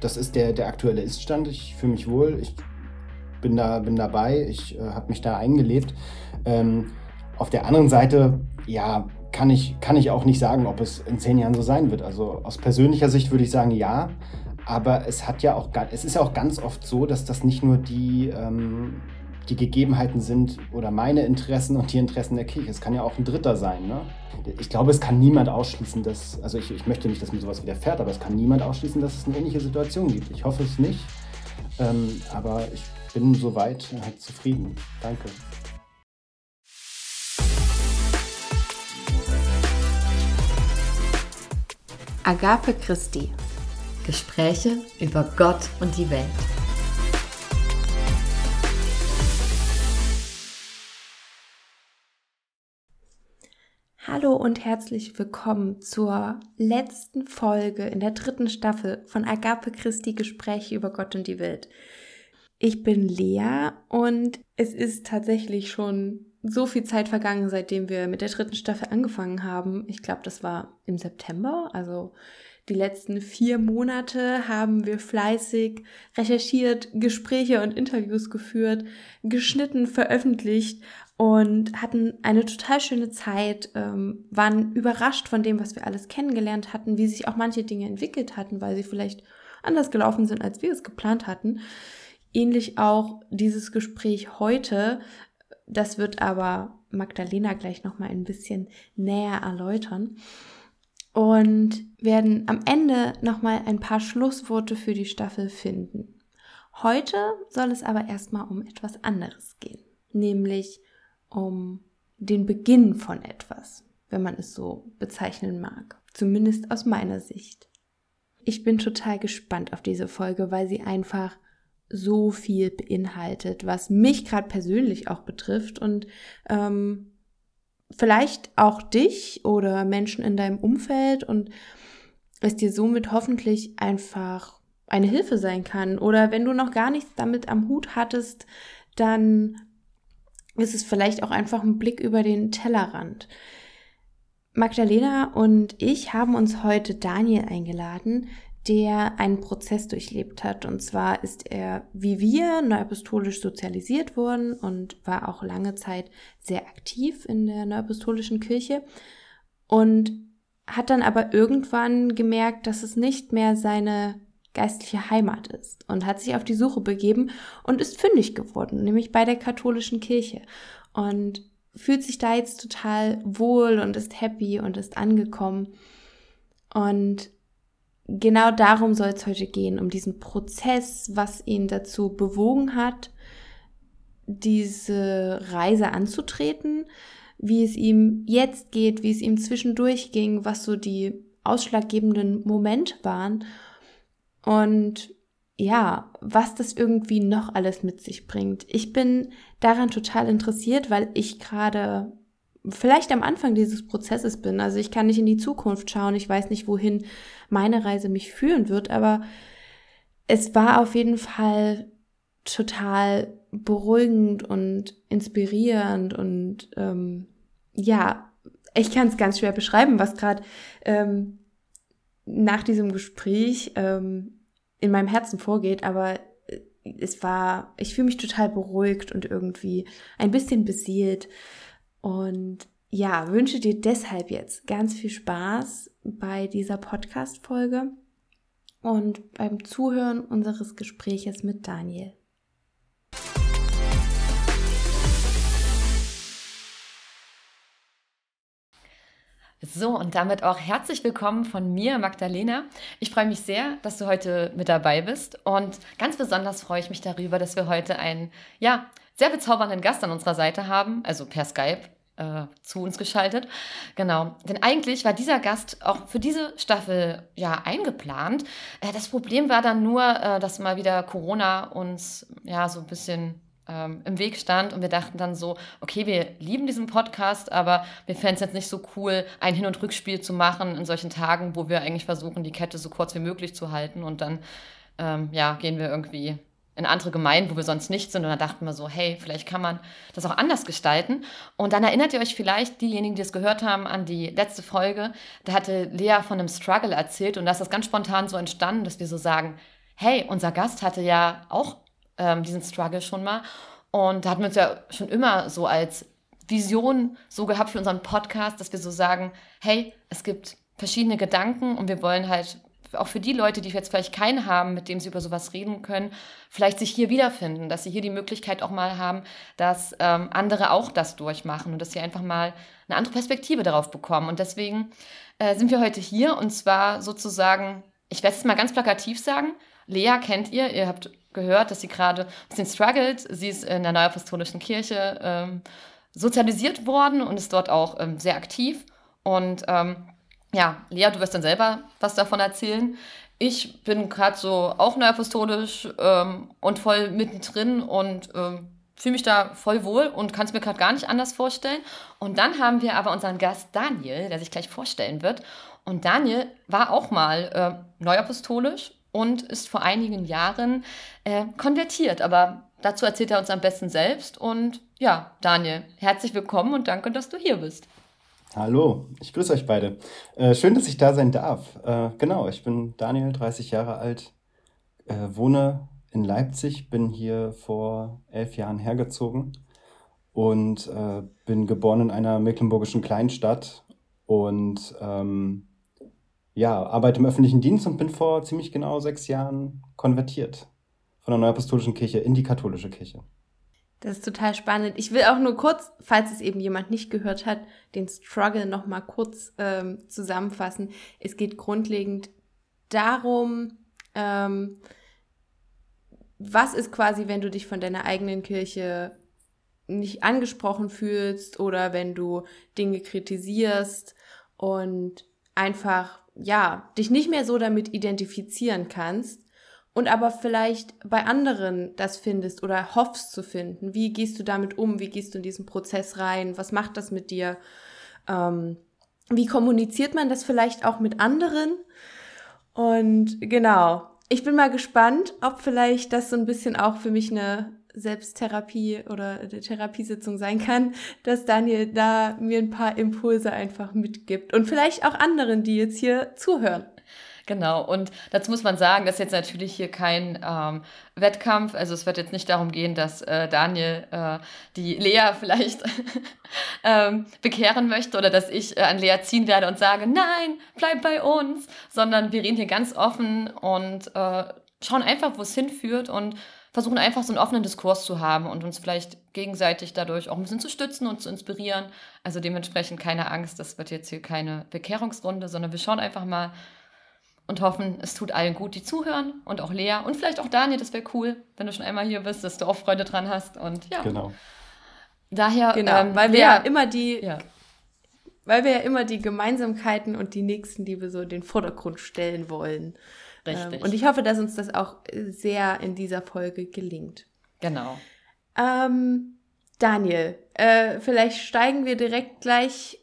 das ist der, der aktuelle Iststand. Ich fühle mich wohl, ich bin, da, bin dabei, ich äh, habe mich da eingelebt. Ähm, auf der anderen Seite, ja, kann ich, kann ich auch nicht sagen, ob es in zehn Jahren so sein wird. Also aus persönlicher Sicht würde ich sagen, ja. Aber es hat ja auch, es ist ja auch ganz oft so, dass das nicht nur die, ähm, die Gegebenheiten sind oder meine Interessen und die Interessen der Kirche. Es kann ja auch ein Dritter sein. Ne? Ich glaube, es kann niemand ausschließen, dass, also ich, ich möchte nicht, dass mir sowas widerfährt, aber es kann niemand ausschließen, dass es eine ähnliche Situation gibt. Ich hoffe es nicht. Ähm, aber ich bin soweit halt zufrieden. Danke. Agape Christi. Gespräche über Gott und die Welt. Hallo und herzlich willkommen zur letzten Folge in der dritten Staffel von Agape Christi Gespräche über Gott und die Welt. Ich bin Lea und es ist tatsächlich schon so viel Zeit vergangen, seitdem wir mit der dritten Staffel angefangen haben. Ich glaube, das war im September. Also die letzten vier Monate haben wir fleißig recherchiert, Gespräche und Interviews geführt, geschnitten, veröffentlicht und hatten eine total schöne Zeit, ähm, waren überrascht von dem, was wir alles kennengelernt hatten, wie sich auch manche Dinge entwickelt hatten, weil sie vielleicht anders gelaufen sind, als wir es geplant hatten. Ähnlich auch dieses Gespräch heute, das wird aber Magdalena gleich noch mal ein bisschen näher erläutern und werden am Ende noch mal ein paar Schlussworte für die Staffel finden. Heute soll es aber erstmal um etwas anderes gehen, nämlich um den Beginn von etwas, wenn man es so bezeichnen mag, zumindest aus meiner Sicht. Ich bin total gespannt auf diese Folge, weil sie einfach so viel beinhaltet, was mich gerade persönlich auch betrifft und ähm, vielleicht auch dich oder Menschen in deinem Umfeld und es dir somit hoffentlich einfach eine Hilfe sein kann. Oder wenn du noch gar nichts damit am Hut hattest, dann ist es vielleicht auch einfach ein Blick über den Tellerrand. Magdalena und ich haben uns heute Daniel eingeladen, der einen Prozess durchlebt hat. Und zwar ist er, wie wir, neuapostolisch sozialisiert worden und war auch lange Zeit sehr aktiv in der neuapostolischen Kirche und hat dann aber irgendwann gemerkt, dass es nicht mehr seine geistliche Heimat ist und hat sich auf die Suche begeben und ist fündig geworden, nämlich bei der katholischen Kirche und fühlt sich da jetzt total wohl und ist happy und ist angekommen und genau darum soll es heute gehen, um diesen Prozess, was ihn dazu bewogen hat, diese Reise anzutreten, wie es ihm jetzt geht, wie es ihm zwischendurch ging, was so die ausschlaggebenden Momente waren und ja, was das irgendwie noch alles mit sich bringt. Ich bin daran total interessiert, weil ich gerade vielleicht am Anfang dieses Prozesses bin. Also ich kann nicht in die Zukunft schauen, ich weiß nicht, wohin meine Reise mich führen wird, aber es war auf jeden Fall total beruhigend und inspirierend und ähm, ja, ich kann es ganz schwer beschreiben, was gerade ähm, nach diesem Gespräch ähm, in meinem Herzen vorgeht, aber äh, es war, ich fühle mich total beruhigt und irgendwie ein bisschen beseelt und ja, wünsche dir deshalb jetzt ganz viel Spaß bei dieser Podcast-Folge und beim Zuhören unseres Gespräches mit Daniel. So, und damit auch herzlich willkommen von mir, Magdalena. Ich freue mich sehr, dass du heute mit dabei bist. Und ganz besonders freue ich mich darüber, dass wir heute einen, ja, sehr bezaubernden Gast an unserer Seite haben, also per Skype äh, zu uns geschaltet. Genau, denn eigentlich war dieser Gast auch für diese Staffel ja eingeplant. Äh, das Problem war dann nur, äh, dass mal wieder Corona uns ja so ein bisschen ähm, im Weg stand und wir dachten dann so, okay, wir lieben diesen Podcast, aber wir fänden es jetzt nicht so cool, ein Hin- und Rückspiel zu machen in solchen Tagen, wo wir eigentlich versuchen, die Kette so kurz wie möglich zu halten und dann ähm, ja, gehen wir irgendwie in andere Gemeinden, wo wir sonst nicht sind. Und da dachten wir so, hey, vielleicht kann man das auch anders gestalten. Und dann erinnert ihr euch vielleicht, diejenigen, die es gehört haben, an die letzte Folge. Da hatte Lea von einem Struggle erzählt und da ist das ganz spontan so entstanden, dass wir so sagen, hey, unser Gast hatte ja auch ähm, diesen Struggle schon mal. Und da hatten wir uns ja schon immer so als Vision so gehabt für unseren Podcast, dass wir so sagen, hey, es gibt verschiedene Gedanken und wir wollen halt auch für die Leute, die jetzt vielleicht keinen haben, mit dem sie über sowas reden können, vielleicht sich hier wiederfinden, dass sie hier die Möglichkeit auch mal haben, dass ähm, andere auch das durchmachen und dass sie einfach mal eine andere Perspektive darauf bekommen. Und deswegen äh, sind wir heute hier und zwar sozusagen, ich werde es mal ganz plakativ sagen, Lea kennt ihr, ihr habt gehört, dass sie gerade ein bisschen struggelt. Sie ist in der Neuapostolischen Kirche ähm, sozialisiert worden und ist dort auch ähm, sehr aktiv. Und ähm, ja, Lea, du wirst dann selber was davon erzählen. Ich bin gerade so auch neuapostolisch ähm, und voll mittendrin und ähm, fühle mich da voll wohl und kann es mir gerade gar nicht anders vorstellen. Und dann haben wir aber unseren Gast Daniel, der sich gleich vorstellen wird. Und Daniel war auch mal äh, neuapostolisch und ist vor einigen Jahren äh, konvertiert. Aber dazu erzählt er uns am besten selbst. Und ja, Daniel, herzlich willkommen und danke, dass du hier bist. Hallo, ich grüße euch beide. Äh, schön, dass ich da sein darf. Äh, genau, ich bin Daniel, 30 Jahre alt, äh, wohne in Leipzig, bin hier vor elf Jahren hergezogen und äh, bin geboren in einer mecklenburgischen Kleinstadt und ähm, ja, arbeite im öffentlichen Dienst und bin vor ziemlich genau sechs Jahren konvertiert von der Neuapostolischen Kirche in die katholische Kirche. Das ist total spannend. Ich will auch nur kurz, falls es eben jemand nicht gehört hat, den Struggle noch mal kurz ähm, zusammenfassen. Es geht grundlegend darum, ähm, was ist quasi, wenn du dich von deiner eigenen Kirche nicht angesprochen fühlst oder wenn du Dinge kritisierst und einfach, ja, dich nicht mehr so damit identifizieren kannst und aber vielleicht bei anderen das findest oder hoffst zu finden. Wie gehst du damit um? Wie gehst du in diesen Prozess rein? Was macht das mit dir? Ähm, wie kommuniziert man das vielleicht auch mit anderen? Und genau, ich bin mal gespannt, ob vielleicht das so ein bisschen auch für mich eine Selbsttherapie oder eine Therapiesitzung sein kann, dass Daniel da mir ein paar Impulse einfach mitgibt und vielleicht auch anderen, die jetzt hier zuhören. Genau, und dazu muss man sagen, das ist jetzt natürlich hier kein ähm, Wettkampf. Also es wird jetzt nicht darum gehen, dass äh, Daniel äh, die Lea vielleicht ähm, bekehren möchte oder dass ich äh, an Lea ziehen werde und sage, nein, bleib bei uns, sondern wir reden hier ganz offen und äh, schauen einfach, wo es hinführt und versuchen einfach so einen offenen Diskurs zu haben und uns vielleicht gegenseitig dadurch auch ein bisschen zu stützen und zu inspirieren. Also dementsprechend keine Angst, das wird jetzt hier keine Bekehrungsrunde, sondern wir schauen einfach mal, und hoffen, es tut allen gut, die zuhören und auch Lea und vielleicht auch Daniel, das wäre cool, wenn du schon einmal hier bist, dass du auch Freude dran hast und ja. Genau. Daher, genau, ähm, weil wir ja immer die, ja. weil wir ja immer die Gemeinsamkeiten und die Nächstenliebe so in den Vordergrund stellen wollen. Richtig. Ähm, und ich hoffe, dass uns das auch sehr in dieser Folge gelingt. Genau. Ähm, Daniel, äh, vielleicht steigen wir direkt gleich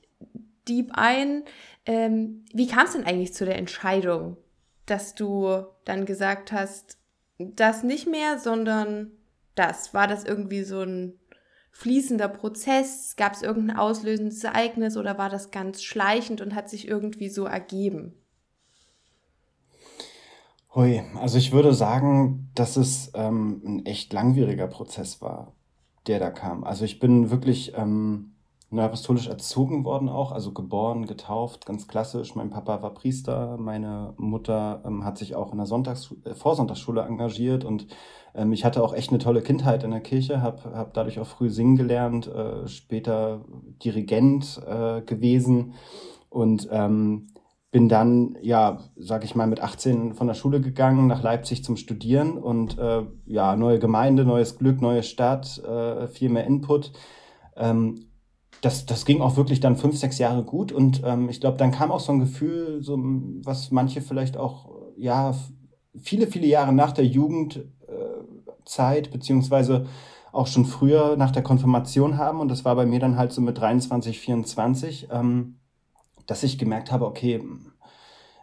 deep ein. Ähm, wie kam es denn eigentlich zu der Entscheidung, dass du dann gesagt hast, das nicht mehr, sondern das? War das irgendwie so ein fließender Prozess? Gab es irgendein auslösendes Ereignis oder war das ganz schleichend und hat sich irgendwie so ergeben? Hui, also ich würde sagen, dass es ähm, ein echt langwieriger Prozess war, der da kam. Also ich bin wirklich ähm, neuapostolisch erzogen worden auch, also geboren, getauft, ganz klassisch. Mein Papa war Priester, meine Mutter ähm, hat sich auch in der Sonntags äh, Vorsonntagsschule engagiert und ähm, ich hatte auch echt eine tolle Kindheit in der Kirche, habe hab dadurch auch früh singen gelernt, äh, später Dirigent äh, gewesen und ähm, bin dann, ja, sag ich mal, mit 18 von der Schule gegangen nach Leipzig zum Studieren und äh, ja, neue Gemeinde, neues Glück, neue Stadt, äh, viel mehr Input. Das, das ging auch wirklich dann fünf, sechs Jahre gut und ähm, ich glaube, dann kam auch so ein Gefühl, so, was manche vielleicht auch, ja, viele, viele Jahre nach der Jugendzeit, äh, beziehungsweise auch schon früher nach der Konfirmation haben und das war bei mir dann halt so mit 23, 24, ähm, dass ich gemerkt habe, okay,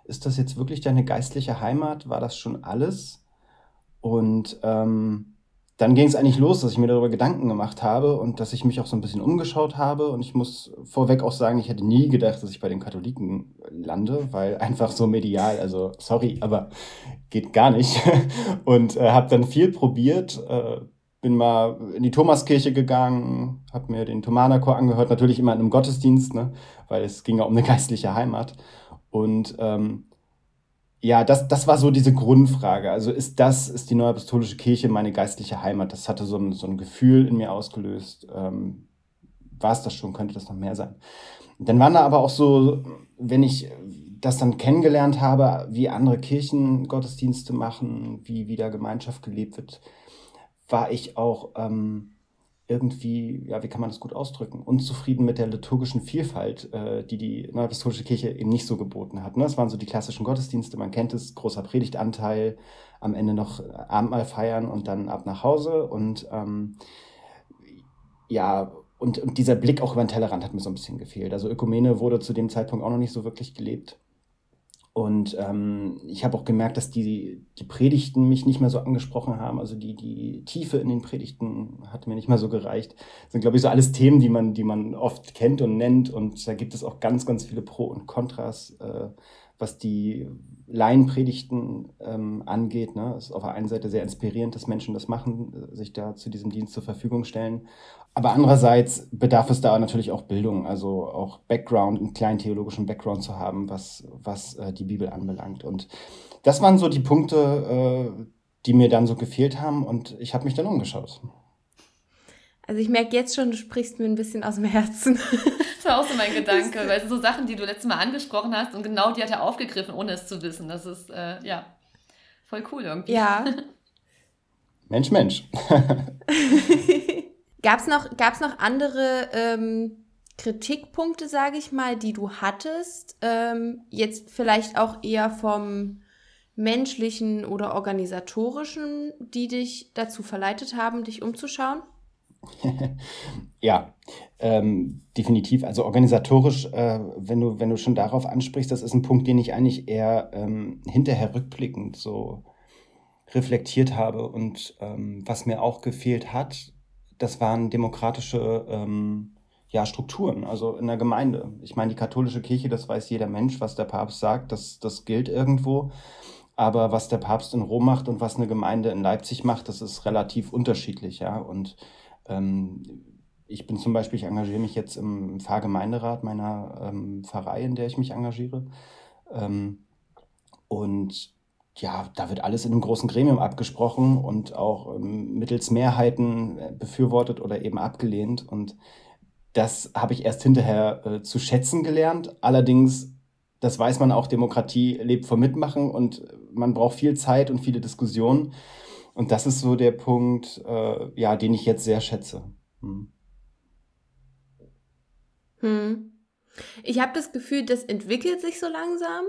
ist das jetzt wirklich deine geistliche Heimat? War das schon alles? Und ähm, dann ging es eigentlich los, dass ich mir darüber Gedanken gemacht habe und dass ich mich auch so ein bisschen umgeschaut habe. Und ich muss vorweg auch sagen, ich hätte nie gedacht, dass ich bei den Katholiken lande, weil einfach so medial, also sorry, aber geht gar nicht. Und äh, habe dann viel probiert, äh, bin mal in die Thomaskirche gegangen, habe mir den Thomanerchor angehört, natürlich immer in einem Gottesdienst, ne, weil es ging ja um eine geistliche Heimat. Und ähm, ja, das, das war so diese Grundfrage. Also ist das, ist die Neue Apostolische Kirche meine geistliche Heimat? Das hatte so ein, so ein Gefühl in mir ausgelöst. Ähm, war es das schon? Könnte das noch mehr sein? Dann waren da aber auch so, wenn ich das dann kennengelernt habe, wie andere Kirchen Gottesdienste machen, wie wieder Gemeinschaft gelebt wird, war ich auch ähm, irgendwie, ja, wie kann man das gut ausdrücken, unzufrieden mit der liturgischen Vielfalt, äh, die die Neuapostolische Kirche eben nicht so geboten hat. Ne? Das waren so die klassischen Gottesdienste, man kennt es, großer Predigtanteil, am Ende noch Abendmahl feiern und dann ab nach Hause. Und ähm, ja, und, und dieser Blick auch über den Tellerrand hat mir so ein bisschen gefehlt. Also Ökumene wurde zu dem Zeitpunkt auch noch nicht so wirklich gelebt. Und ähm, ich habe auch gemerkt, dass die, die Predigten mich nicht mehr so angesprochen haben. Also die, die Tiefe in den Predigten hat mir nicht mehr so gereicht. Das sind, glaube ich, so alles Themen, die man, die man oft kennt und nennt. Und da gibt es auch ganz, ganz viele Pro und Kontras, äh, was die Laienpredigten ähm, angeht. Ne? Ist auf der einen Seite sehr inspirierend, dass Menschen das machen, sich da zu diesem Dienst zur Verfügung stellen. Aber andererseits bedarf es da natürlich auch Bildung, also auch Background, einen kleinen theologischen Background zu haben, was, was äh, die Bibel anbelangt. Und das waren so die Punkte, äh, die mir dann so gefehlt haben und ich habe mich dann umgeschaut. Also ich merke jetzt schon, du sprichst mir ein bisschen aus dem Herzen. Das war auch so mein Gedanke, weil es so Sachen, die du letztes Mal angesprochen hast und genau die hat er aufgegriffen, ohne es zu wissen. Das ist, äh, ja, voll cool irgendwie. Ja. Mensch, Mensch. Gab es noch, gab's noch andere ähm, Kritikpunkte, sage ich mal, die du hattest? Ähm, jetzt vielleicht auch eher vom menschlichen oder organisatorischen, die dich dazu verleitet haben, dich umzuschauen? ja, ähm, definitiv. Also organisatorisch, äh, wenn, du, wenn du schon darauf ansprichst, das ist ein Punkt, den ich eigentlich eher ähm, hinterher rückblickend so reflektiert habe. Und ähm, was mir auch gefehlt hat, das waren demokratische ähm, ja, Strukturen, also in der Gemeinde. Ich meine, die katholische Kirche, das weiß jeder Mensch, was der Papst sagt, das, das gilt irgendwo. Aber was der Papst in Rom macht und was eine Gemeinde in Leipzig macht, das ist relativ unterschiedlich, ja. Und ich bin zum Beispiel, ich engagiere mich jetzt im Pfarrgemeinderat meiner ähm, Pfarrei, in der ich mich engagiere. Ähm, und ja, da wird alles in einem großen Gremium abgesprochen und auch ähm, mittels Mehrheiten äh, befürwortet oder eben abgelehnt. Und das habe ich erst hinterher äh, zu schätzen gelernt. Allerdings, das weiß man auch, Demokratie lebt vom Mitmachen und man braucht viel Zeit und viele Diskussionen. Und das ist so der Punkt, äh, ja, den ich jetzt sehr schätze. Hm. Hm. Ich habe das Gefühl, das entwickelt sich so langsam.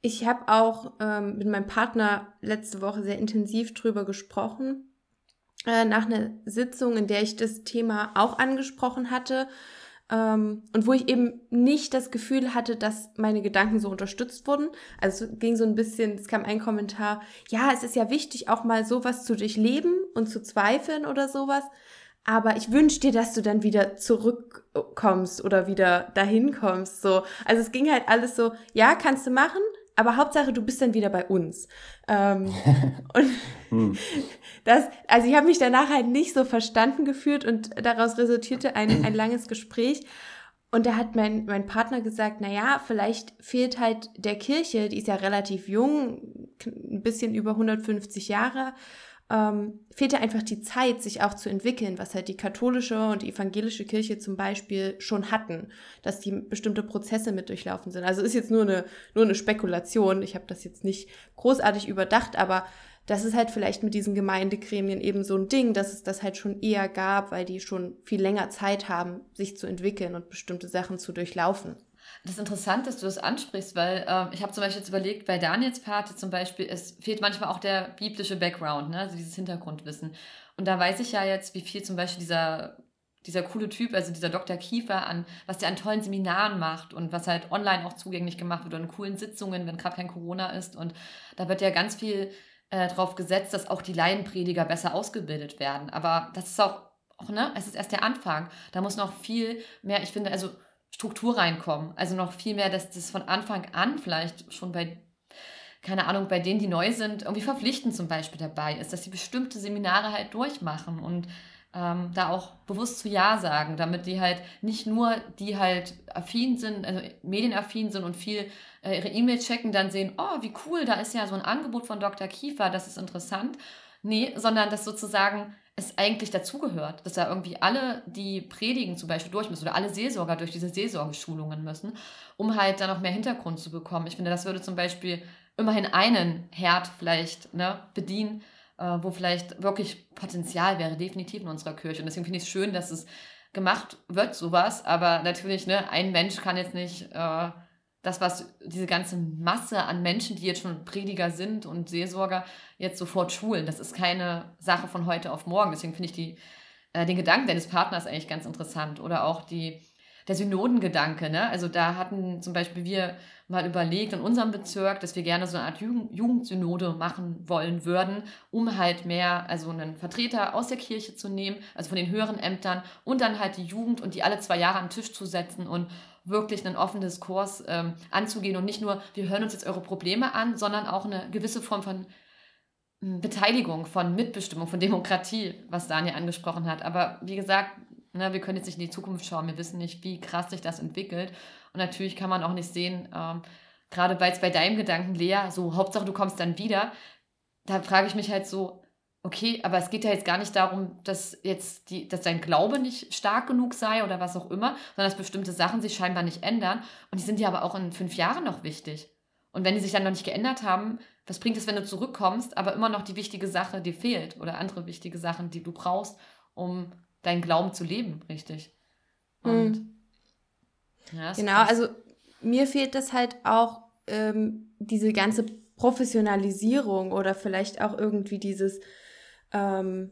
Ich habe auch ähm, mit meinem Partner letzte Woche sehr intensiv drüber gesprochen, äh, nach einer Sitzung, in der ich das Thema auch angesprochen hatte ähm, und wo ich eben nicht das Gefühl hatte, dass meine Gedanken so unterstützt wurden. Also es ging so ein bisschen, es kam ein Kommentar, ja, es ist ja wichtig, auch mal sowas zu durchleben und zu zweifeln oder sowas. Aber ich wünsche dir, dass du dann wieder zurückkommst oder wieder dahin kommst. So. Also es ging halt alles so, ja, kannst du machen, aber Hauptsache, du bist dann wieder bei uns. Ähm, und hm. das, also ich habe mich danach halt nicht so verstanden gefühlt und daraus resultierte ein, ein langes Gespräch. Und da hat mein, mein Partner gesagt, na ja, vielleicht fehlt halt der Kirche, die ist ja relativ jung, ein bisschen über 150 Jahre, ähm, fehlte einfach die Zeit, sich auch zu entwickeln, was halt die katholische und die evangelische Kirche zum Beispiel schon hatten, dass die bestimmte Prozesse mit durchlaufen sind. Also ist jetzt nur eine, nur eine Spekulation. Ich habe das jetzt nicht großartig überdacht, aber das ist halt vielleicht mit diesen Gemeindegremien eben so ein Ding, dass es das halt schon eher gab, weil die schon viel länger Zeit haben, sich zu entwickeln und bestimmte Sachen zu durchlaufen. Das ist interessant, dass du das ansprichst, weil äh, ich habe zum Beispiel jetzt überlegt, bei Daniels Party zum Beispiel, es fehlt manchmal auch der biblische Background, ne? also dieses Hintergrundwissen. Und da weiß ich ja jetzt, wie viel zum Beispiel dieser, dieser coole Typ, also dieser Dr. Kiefer, an was der an tollen Seminaren macht und was halt online auch zugänglich gemacht wird oder in coolen Sitzungen, wenn gerade kein Corona ist. Und da wird ja ganz viel äh, darauf gesetzt, dass auch die Laienprediger besser ausgebildet werden. Aber das ist auch, auch, ne, es ist erst der Anfang. Da muss noch viel mehr, ich finde, also Struktur reinkommen. Also noch viel mehr, dass das von Anfang an vielleicht schon bei, keine Ahnung, bei denen, die neu sind, irgendwie verpflichtend zum Beispiel dabei ist, dass sie bestimmte Seminare halt durchmachen und ähm, da auch bewusst zu Ja sagen, damit die halt nicht nur die halt affin sind, also medienaffin sind und viel äh, ihre E-Mail checken, dann sehen, oh, wie cool, da ist ja so ein Angebot von Dr. Kiefer, das ist interessant. Nee, sondern dass sozusagen es eigentlich dazugehört, dass da irgendwie alle, die predigen zum Beispiel durch müssen oder alle Seelsorger durch diese Seelsorgeschulungen müssen, um halt da noch mehr Hintergrund zu bekommen. Ich finde, das würde zum Beispiel immerhin einen Herd vielleicht ne, bedienen, äh, wo vielleicht wirklich Potenzial wäre, definitiv in unserer Kirche. Und deswegen finde ich es schön, dass es gemacht wird, sowas. Aber natürlich, ne, ein Mensch kann jetzt nicht äh, das, was diese ganze Masse an Menschen, die jetzt schon Prediger sind und Seelsorger, jetzt sofort schulen. Das ist keine Sache von heute auf morgen. Deswegen finde ich die, äh, den Gedanken deines Partners eigentlich ganz interessant. Oder auch die, der Synodengedanke. Ne? Also da hatten zum Beispiel wir mal überlegt in unserem Bezirk, dass wir gerne so eine Art Jugend Jugendsynode machen wollen würden, um halt mehr, also einen Vertreter aus der Kirche zu nehmen, also von den höheren Ämtern und dann halt die Jugend und die alle zwei Jahre am Tisch zu setzen und wirklich einen offenen Diskurs ähm, anzugehen und nicht nur, wir hören uns jetzt eure Probleme an, sondern auch eine gewisse Form von hm, Beteiligung, von Mitbestimmung, von Demokratie, was Daniel angesprochen hat. Aber wie gesagt, ne, wir können jetzt nicht in die Zukunft schauen, wir wissen nicht, wie krass sich das entwickelt. Und natürlich kann man auch nicht sehen, ähm, gerade weil es bei deinem Gedanken, Lea, so Hauptsache du kommst dann wieder, da frage ich mich halt so, okay, aber es geht ja jetzt gar nicht darum, dass jetzt die, dass dein Glaube nicht stark genug sei oder was auch immer, sondern dass bestimmte Sachen sich scheinbar nicht ändern. Und die sind dir aber auch in fünf Jahren noch wichtig. Und wenn die sich dann noch nicht geändert haben, was bringt es, wenn du zurückkommst, aber immer noch die wichtige Sache dir fehlt oder andere wichtige Sachen, die du brauchst, um deinen Glauben zu leben, richtig? Und mhm. ja, genau, also mir fehlt das halt auch ähm, diese ganze Professionalisierung oder vielleicht auch irgendwie dieses ähm,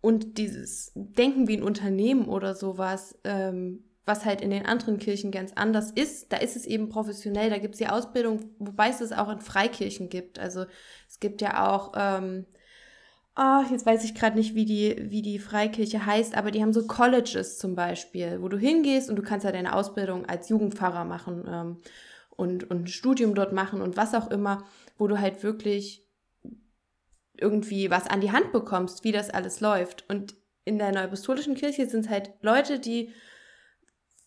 und dieses Denken wie ein Unternehmen oder sowas, ähm, was halt in den anderen Kirchen ganz anders ist, da ist es eben professionell, da gibt es die Ausbildung, wobei es es auch in Freikirchen gibt. Also es gibt ja auch, ähm, oh, jetzt weiß ich gerade nicht, wie die, wie die Freikirche heißt, aber die haben so Colleges zum Beispiel, wo du hingehst und du kannst ja deine Ausbildung als Jugendpfarrer machen ähm, und, und ein Studium dort machen und was auch immer, wo du halt wirklich irgendwie was an die Hand bekommst, wie das alles läuft. Und in der Neuapostolischen Kirche sind es halt Leute, die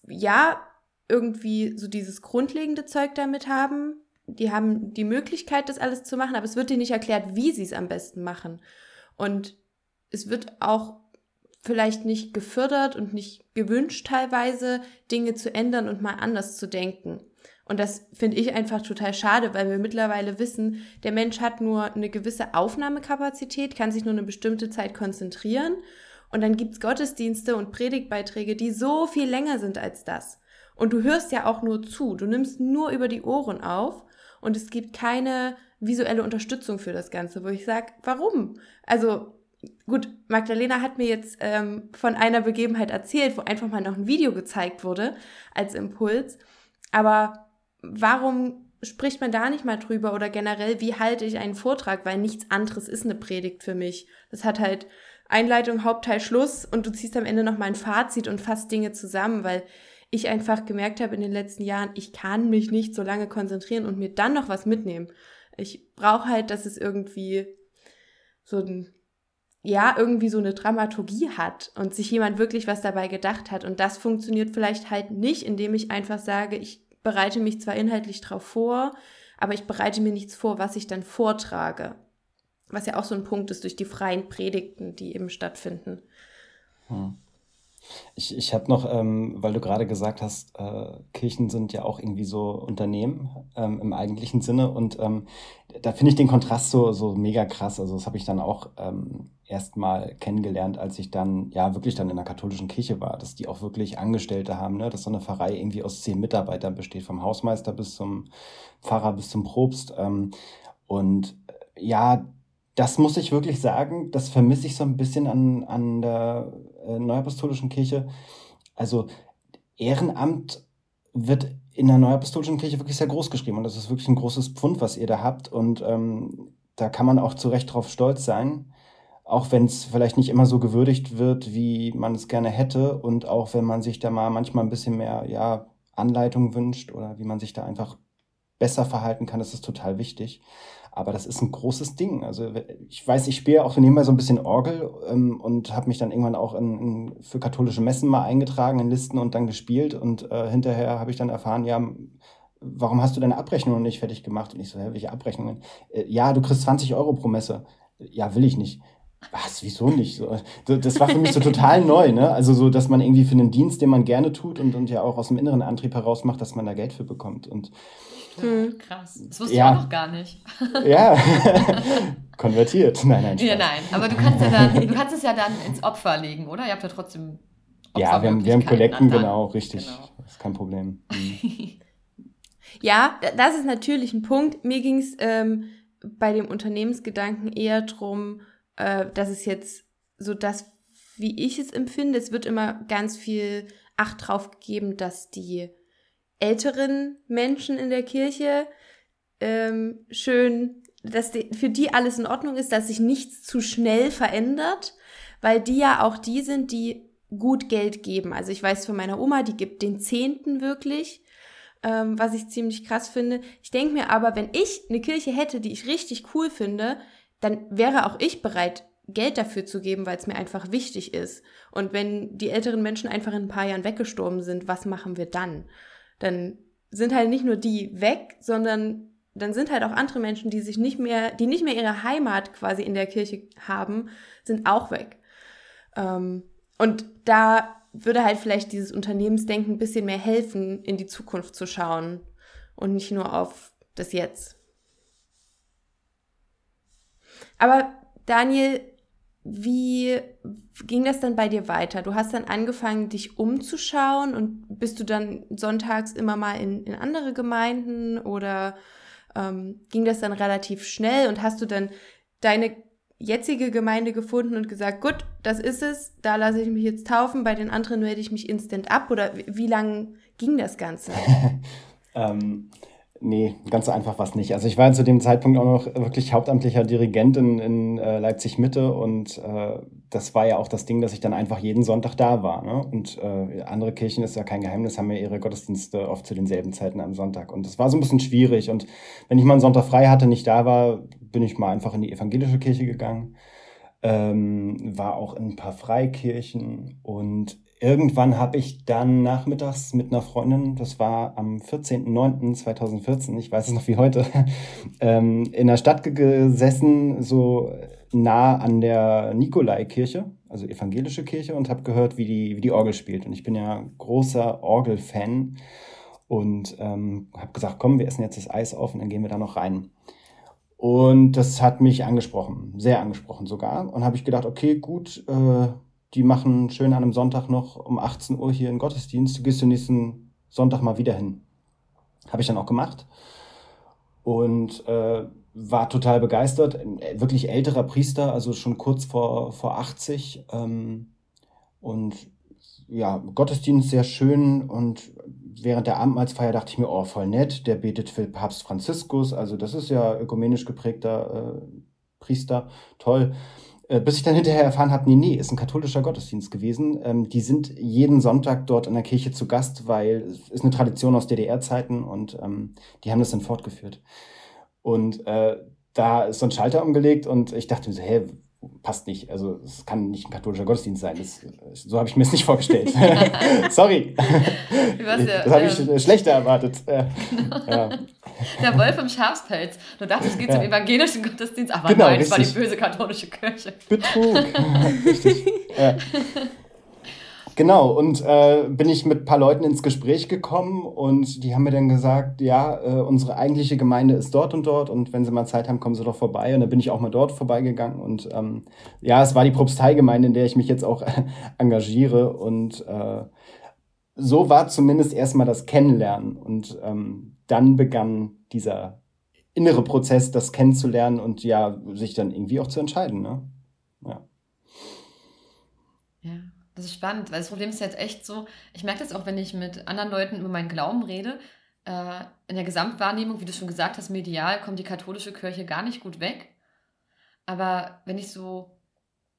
ja irgendwie so dieses grundlegende Zeug damit haben. Die haben die Möglichkeit, das alles zu machen, aber es wird dir nicht erklärt, wie sie es am besten machen. Und es wird auch vielleicht nicht gefördert und nicht gewünscht teilweise, Dinge zu ändern und mal anders zu denken. Und das finde ich einfach total schade, weil wir mittlerweile wissen, der Mensch hat nur eine gewisse Aufnahmekapazität, kann sich nur eine bestimmte Zeit konzentrieren. Und dann gibt's Gottesdienste und Predigtbeiträge, die so viel länger sind als das. Und du hörst ja auch nur zu, du nimmst nur über die Ohren auf und es gibt keine visuelle Unterstützung für das Ganze, wo ich sage, warum? Also gut, Magdalena hat mir jetzt ähm, von einer Begebenheit erzählt, wo einfach mal noch ein Video gezeigt wurde als Impuls. Aber warum spricht man da nicht mal drüber oder generell, wie halte ich einen Vortrag, weil nichts anderes ist eine Predigt für mich. Das hat halt Einleitung, Hauptteil, Schluss und du ziehst am Ende noch mal ein Fazit und fasst Dinge zusammen, weil ich einfach gemerkt habe in den letzten Jahren, ich kann mich nicht so lange konzentrieren und mir dann noch was mitnehmen. Ich brauche halt, dass es irgendwie so ein ja, irgendwie so eine Dramaturgie hat und sich jemand wirklich was dabei gedacht hat. Und das funktioniert vielleicht halt nicht, indem ich einfach sage, ich bereite mich zwar inhaltlich drauf vor, aber ich bereite mir nichts vor, was ich dann vortrage. Was ja auch so ein Punkt ist durch die freien Predigten, die eben stattfinden. Hm. Ich, ich habe noch, ähm, weil du gerade gesagt hast, äh, Kirchen sind ja auch irgendwie so Unternehmen ähm, im eigentlichen Sinne und ähm, da finde ich den Kontrast so, so mega krass. Also das habe ich dann auch ähm, erst mal kennengelernt, als ich dann ja wirklich dann in der katholischen Kirche war, dass die auch wirklich Angestellte haben, ne? dass so eine Pfarrei irgendwie aus zehn Mitarbeitern besteht, vom Hausmeister bis zum Pfarrer bis zum Propst. Ähm, und äh, ja, das muss ich wirklich sagen, das vermisse ich so ein bisschen an, an der äh, Neuapostolischen Kirche. Also Ehrenamt wird in der Neuapostolischen Kirche wirklich sehr groß geschrieben und das ist wirklich ein großes Pfund, was ihr da habt. Und ähm, da kann man auch zu Recht drauf stolz sein. Auch wenn es vielleicht nicht immer so gewürdigt wird, wie man es gerne hätte. Und auch wenn man sich da mal manchmal ein bisschen mehr ja, Anleitung wünscht oder wie man sich da einfach besser verhalten kann, das ist total wichtig. Aber das ist ein großes Ding. Also ich weiß, ich spiele auch nebenbei so ein bisschen Orgel ähm, und habe mich dann irgendwann auch in, in, für katholische Messen mal eingetragen in Listen und dann gespielt. Und äh, hinterher habe ich dann erfahren, ja, warum hast du deine Abrechnung nicht fertig gemacht? Und ich so, hä, welche Abrechnungen? Äh, ja, du kriegst 20 Euro pro Messe. Ja, will ich nicht. Was, wieso nicht? So, das war für mich so total neu, ne? Also so, dass man irgendwie für einen Dienst, den man gerne tut und, und ja auch aus dem inneren Antrieb heraus macht, dass man da Geld für bekommt. Und hm. Krass. Das wusste ja. ich auch noch gar nicht. ja. Konvertiert. Nein, nein. Spaß. Ja, nein. Aber du kannst, ja dann, du kannst es ja dann ins Opfer legen, oder? Ihr habt ja trotzdem. ja, wir haben, wir haben Kollekten, genau, richtig. Genau. Das ist kein Problem. Mhm. ja, das ist natürlich ein Punkt. Mir ging es ähm, bei dem Unternehmensgedanken eher darum, äh, dass es jetzt so das, wie ich es empfinde, es wird immer ganz viel Acht drauf gegeben, dass die älteren Menschen in der Kirche ähm, schön, dass die, für die alles in Ordnung ist, dass sich nichts zu schnell verändert, weil die ja auch die sind, die gut Geld geben. Also ich weiß von meiner Oma, die gibt den Zehnten wirklich, ähm, was ich ziemlich krass finde. Ich denke mir aber, wenn ich eine Kirche hätte, die ich richtig cool finde, dann wäre auch ich bereit, Geld dafür zu geben, weil es mir einfach wichtig ist. Und wenn die älteren Menschen einfach in ein paar Jahren weggestorben sind, was machen wir dann? Dann sind halt nicht nur die weg, sondern dann sind halt auch andere Menschen, die sich nicht mehr, die nicht mehr ihre Heimat quasi in der Kirche haben, sind auch weg. Ähm, und da würde halt vielleicht dieses Unternehmensdenken ein bisschen mehr helfen, in die Zukunft zu schauen und nicht nur auf das Jetzt. Aber Daniel, wie ging das dann bei dir weiter? Du hast dann angefangen, dich umzuschauen und bist du dann sonntags immer mal in, in andere Gemeinden oder ähm, ging das dann relativ schnell und hast du dann deine jetzige Gemeinde gefunden und gesagt, gut, das ist es, da lasse ich mich jetzt taufen, bei den anderen melde ich mich instant ab oder wie, wie lang ging das Ganze? ähm, Nee, ganz so einfach war nicht. Also ich war zu dem Zeitpunkt auch noch wirklich hauptamtlicher Dirigent in, in äh, Leipzig Mitte und äh, das war ja auch das Ding, dass ich dann einfach jeden Sonntag da war. Ne? Und äh, andere Kirchen, ist ja kein Geheimnis, haben ja ihre Gottesdienste oft zu denselben Zeiten am Sonntag. Und das war so ein bisschen schwierig. Und wenn ich mal einen Sonntag frei hatte, nicht da war, bin ich mal einfach in die evangelische Kirche gegangen. Ähm, war auch in ein paar Freikirchen und irgendwann habe ich dann nachmittags mit einer Freundin, das war am 14.09.2014, ich weiß es noch wie heute, ähm, in der Stadt gesessen, so nah an der Nikolaikirche, also evangelische Kirche, und habe gehört, wie die, wie die Orgel spielt. Und ich bin ja großer Orgel-Fan und ähm, habe gesagt, komm, wir essen jetzt das Eis auf und dann gehen wir da noch rein. Und das hat mich angesprochen, sehr angesprochen sogar. Und habe ich gedacht, okay, gut, äh, die machen schön an einem Sonntag noch um 18 Uhr hier einen Gottesdienst. Du gehst den nächsten Sonntag mal wieder hin. Habe ich dann auch gemacht und äh, war total begeistert. Ein wirklich älterer Priester, also schon kurz vor, vor 80. Ähm, und ja, Gottesdienst sehr schön und während der Abendmahlsfeier dachte ich mir, oh, voll nett, der betet für Papst Franziskus, also das ist ja ökumenisch geprägter äh, Priester, toll. Äh, bis ich dann hinterher erfahren habe, nee, nee, ist ein katholischer Gottesdienst gewesen. Ähm, die sind jeden Sonntag dort in der Kirche zu Gast, weil es ist eine Tradition aus DDR-Zeiten und ähm, die haben das dann fortgeführt. Und äh, da ist so ein Schalter umgelegt und ich dachte mir so, hä, passt nicht. Also es kann nicht ein katholischer Gottesdienst sein. Das, so habe ich mir es nicht vorgestellt. Sorry. das habe ich ähm, schlechter erwartet. Genau. Ja. Der Wolf im Schafspelz. Du dachtest, es geht ja. zum evangelischen Gottesdienst, aber genau, nein, es war die böse katholische Kirche. Betrug. richtig. Ja. Genau, und äh, bin ich mit ein paar Leuten ins Gespräch gekommen und die haben mir dann gesagt, ja, äh, unsere eigentliche Gemeinde ist dort und dort und wenn sie mal Zeit haben, kommen sie doch vorbei. Und dann bin ich auch mal dort vorbeigegangen und ähm, ja, es war die Propsteigemeinde, in der ich mich jetzt auch engagiere und äh, so war zumindest erstmal das Kennenlernen und ähm, dann begann dieser innere Prozess, das kennenzulernen und ja, sich dann irgendwie auch zu entscheiden. Ne? Ja. Das ist spannend, weil das Problem ist jetzt echt so, ich merke das auch, wenn ich mit anderen Leuten über meinen Glauben rede, äh, in der Gesamtwahrnehmung, wie du schon gesagt hast, medial kommt die katholische Kirche gar nicht gut weg. Aber wenn ich so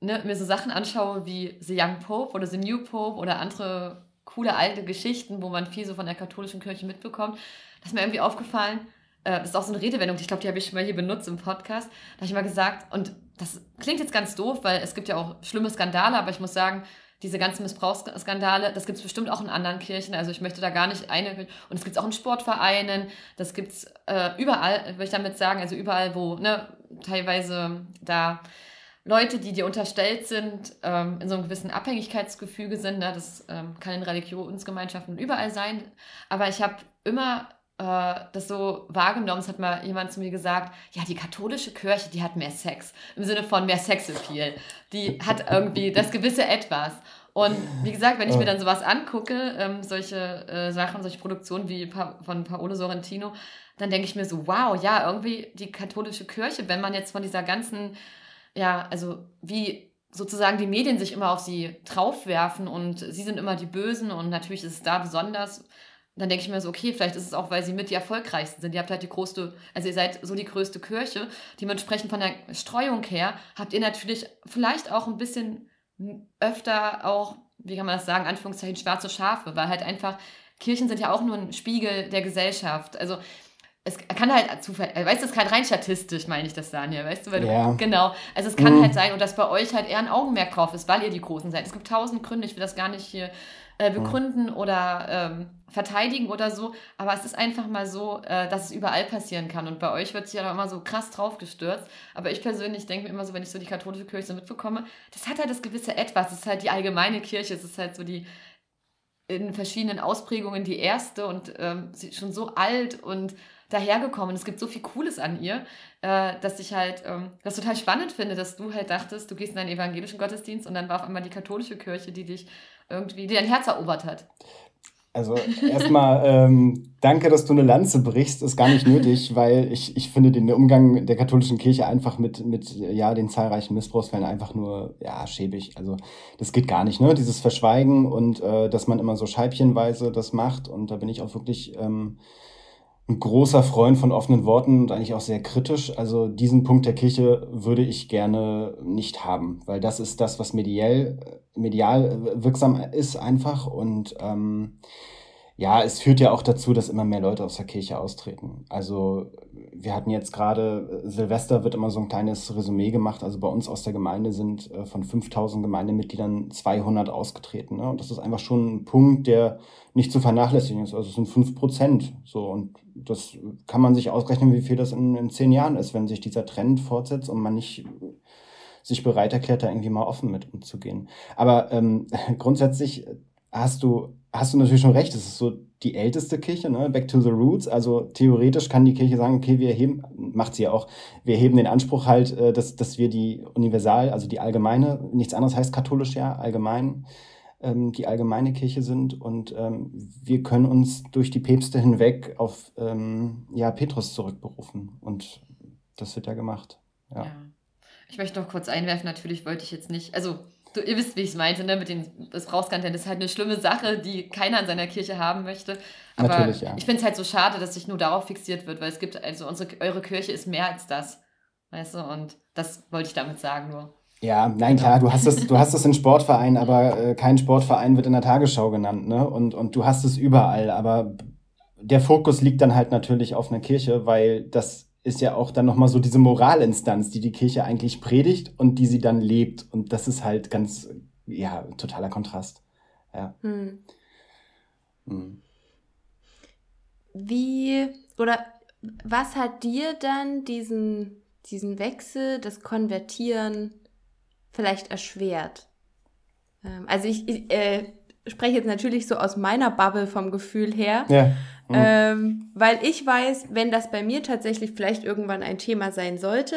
ne, mir so Sachen anschaue wie The Young Pope oder The New Pope oder andere coole alte Geschichten, wo man viel so von der katholischen Kirche mitbekommt, das ist mir irgendwie aufgefallen, äh, das ist auch so eine Redewendung, ich glaube, die habe ich schon mal hier benutzt im Podcast, da habe ich mal gesagt, und das klingt jetzt ganz doof, weil es gibt ja auch schlimme Skandale, aber ich muss sagen, diese ganzen Missbrauchsskandale, das gibt es bestimmt auch in anderen Kirchen. Also ich möchte da gar nicht eine. Und es gibt es auch in Sportvereinen, das gibt es äh, überall, würde ich damit sagen, also überall, wo ne, teilweise da Leute, die dir unterstellt sind, ähm, in so einem gewissen Abhängigkeitsgefüge sind. Ne? Das ähm, kann in Religionsgemeinschaften überall sein. Aber ich habe immer das so wahrgenommen. Es hat mal jemand zu mir gesagt, ja, die katholische Kirche, die hat mehr Sex. Im Sinne von mehr Sexappeal. Die hat irgendwie das gewisse Etwas. Und wie gesagt, wenn ich mir dann sowas angucke, ähm, solche äh, Sachen, solche Produktionen wie pa von Paolo Sorrentino, dann denke ich mir so, wow, ja, irgendwie die katholische Kirche, wenn man jetzt von dieser ganzen ja, also wie sozusagen die Medien sich immer auf sie draufwerfen und sie sind immer die Bösen und natürlich ist es da besonders. Dann denke ich mir so, okay, vielleicht ist es auch, weil sie mit die erfolgreichsten sind. Ihr habt halt die größte, also ihr seid so die größte Kirche. Dementsprechend von der Streuung her habt ihr natürlich vielleicht auch ein bisschen öfter auch, wie kann man das sagen, Anführungszeichen schwarze Schafe, weil halt einfach Kirchen sind ja auch nur ein Spiegel der Gesellschaft. Also es kann halt Zufall, weißt du, es kann rein statistisch, meine ich das, Daniel, weißt du, weil ja. du, genau, also es kann mhm. halt sein und dass bei euch halt eher ein Augenmerk drauf ist, weil ihr die Großen seid. Es gibt tausend Gründe, ich will das gar nicht hier äh, mhm. begründen mhm. oder ähm, verteidigen oder so, aber es ist einfach mal so, äh, dass es überall passieren kann und bei euch wird sich ja immer so krass drauf gestürzt, aber ich persönlich denke mir immer so, wenn ich so die katholische Kirche so mitbekomme, das hat halt das gewisse Etwas, es ist halt die allgemeine Kirche, es ist halt so die in verschiedenen Ausprägungen die erste und ähm, schon so alt und dahergekommen. Es gibt so viel Cooles an ihr, äh, dass ich halt ähm, das total spannend finde, dass du halt dachtest, du gehst in einen evangelischen Gottesdienst und dann war auf einmal die katholische Kirche, die dich irgendwie, die dein Herz erobert hat. Also erstmal ähm, danke, dass du eine Lanze brichst, ist gar nicht nötig, weil ich, ich finde den Umgang der katholischen Kirche einfach mit, mit ja, den zahlreichen Missbrauchsfällen einfach nur ja, schäbig. Also das geht gar nicht, ne? Dieses Verschweigen und äh, dass man immer so scheibchenweise das macht und da bin ich auch wirklich ähm, ein großer Freund von offenen Worten und eigentlich auch sehr kritisch. Also diesen Punkt der Kirche würde ich gerne nicht haben, weil das ist das, was mediell, medial wirksam ist einfach. Und ähm, ja, es führt ja auch dazu, dass immer mehr Leute aus der Kirche austreten. Also wir hatten jetzt gerade, Silvester wird immer so ein kleines Resümee gemacht. Also bei uns aus der Gemeinde sind äh, von 5000 Gemeindemitgliedern 200 ausgetreten. Ne? Und das ist einfach schon ein Punkt, der nicht zu vernachlässigen ist. Also es sind 5 Prozent. So, und das kann man sich ausrechnen, wie viel das in, in zehn Jahren ist, wenn sich dieser Trend fortsetzt und man nicht sich bereit erklärt, da irgendwie mal offen mit umzugehen. Aber ähm, grundsätzlich hast du, hast du natürlich schon recht, es ist so die älteste Kirche, ne? Back to the Roots. Also theoretisch kann die Kirche sagen, okay, wir heben, macht sie ja auch, wir heben den Anspruch halt, äh, dass, dass wir die Universal, also die allgemeine, nichts anderes heißt katholisch ja, allgemein, ähm, die allgemeine Kirche sind und ähm, wir können uns durch die Päpste hinweg auf ähm, ja, Petrus zurückberufen und das wird ja gemacht. Ja. ja. Ich möchte noch kurz einwerfen, natürlich wollte ich jetzt nicht, also du, ihr wisst, wie ich es meinte, ne, mit den Missbrauchsskandalen. Das ist halt eine schlimme Sache, die keiner in seiner Kirche haben möchte. Aber Natürlich, ja. ich finde es halt so schade, dass sich nur darauf fixiert wird, weil es gibt, also unsere, eure Kirche ist mehr als das. Weißt du, und das wollte ich damit sagen nur. Ja, nein, klar, du hast es, du hast es in Sportvereinen, aber äh, kein Sportverein wird in der Tagesschau genannt, ne? Und, und du hast es überall, aber der Fokus liegt dann halt natürlich auf einer Kirche, weil das ist ja auch dann nochmal so diese Moralinstanz, die die Kirche eigentlich predigt und die sie dann lebt. Und das ist halt ganz, ja, totaler Kontrast. Ja. Hm. Hm. Wie oder was hat dir dann diesen, diesen Wechsel, das Konvertieren vielleicht erschwert? Ähm, also ich, ich äh, spreche jetzt natürlich so aus meiner Bubble vom Gefühl her. Ja. Mhm. Ähm, weil ich weiß, wenn das bei mir tatsächlich vielleicht irgendwann ein Thema sein sollte,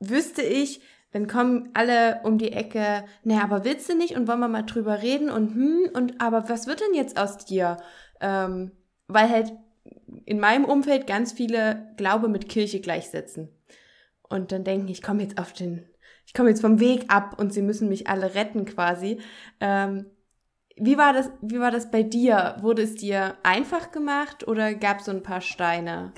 wüsste ich, dann kommen alle um die Ecke, naja, aber willst du nicht und wollen wir mal drüber reden und hm, und aber was wird denn jetzt aus dir? Ähm, weil halt in meinem Umfeld ganz viele Glaube mit Kirche gleichsetzen. Und dann denken, ich komme jetzt auf den, ich komme jetzt vom Weg ab und sie müssen mich alle retten quasi. Ähm, wie war das, wie war das bei dir? Wurde es dir einfach gemacht oder gab es so ein paar Steine?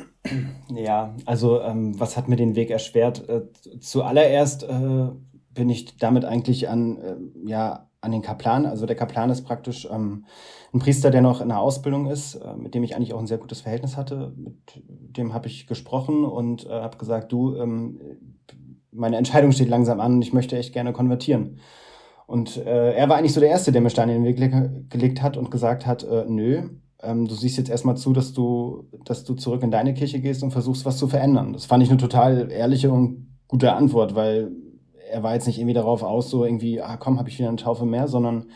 Ja, also ähm, was hat mir den Weg erschwert? Äh, zuallererst äh, bin ich damit eigentlich an, äh, ja, an den Kaplan. Also der Kaplan ist praktisch ähm, ein Priester, der noch in der Ausbildung ist, äh, mit dem ich eigentlich auch ein sehr gutes Verhältnis hatte. Mit dem habe ich gesprochen und äh, habe gesagt, du, ähm, meine Entscheidung steht langsam an und ich möchte echt gerne konvertieren. Und äh, er war eigentlich so der Erste, der mir Steine in den Weg gelegt hat und gesagt hat, äh, nö, ähm, du siehst jetzt erstmal zu, dass du, dass du zurück in deine Kirche gehst und versuchst, was zu verändern. Das fand ich eine total ehrliche und gute Antwort, weil er war jetzt nicht irgendwie darauf aus, so irgendwie, ah komm, habe ich wieder eine Taufe mehr, sondern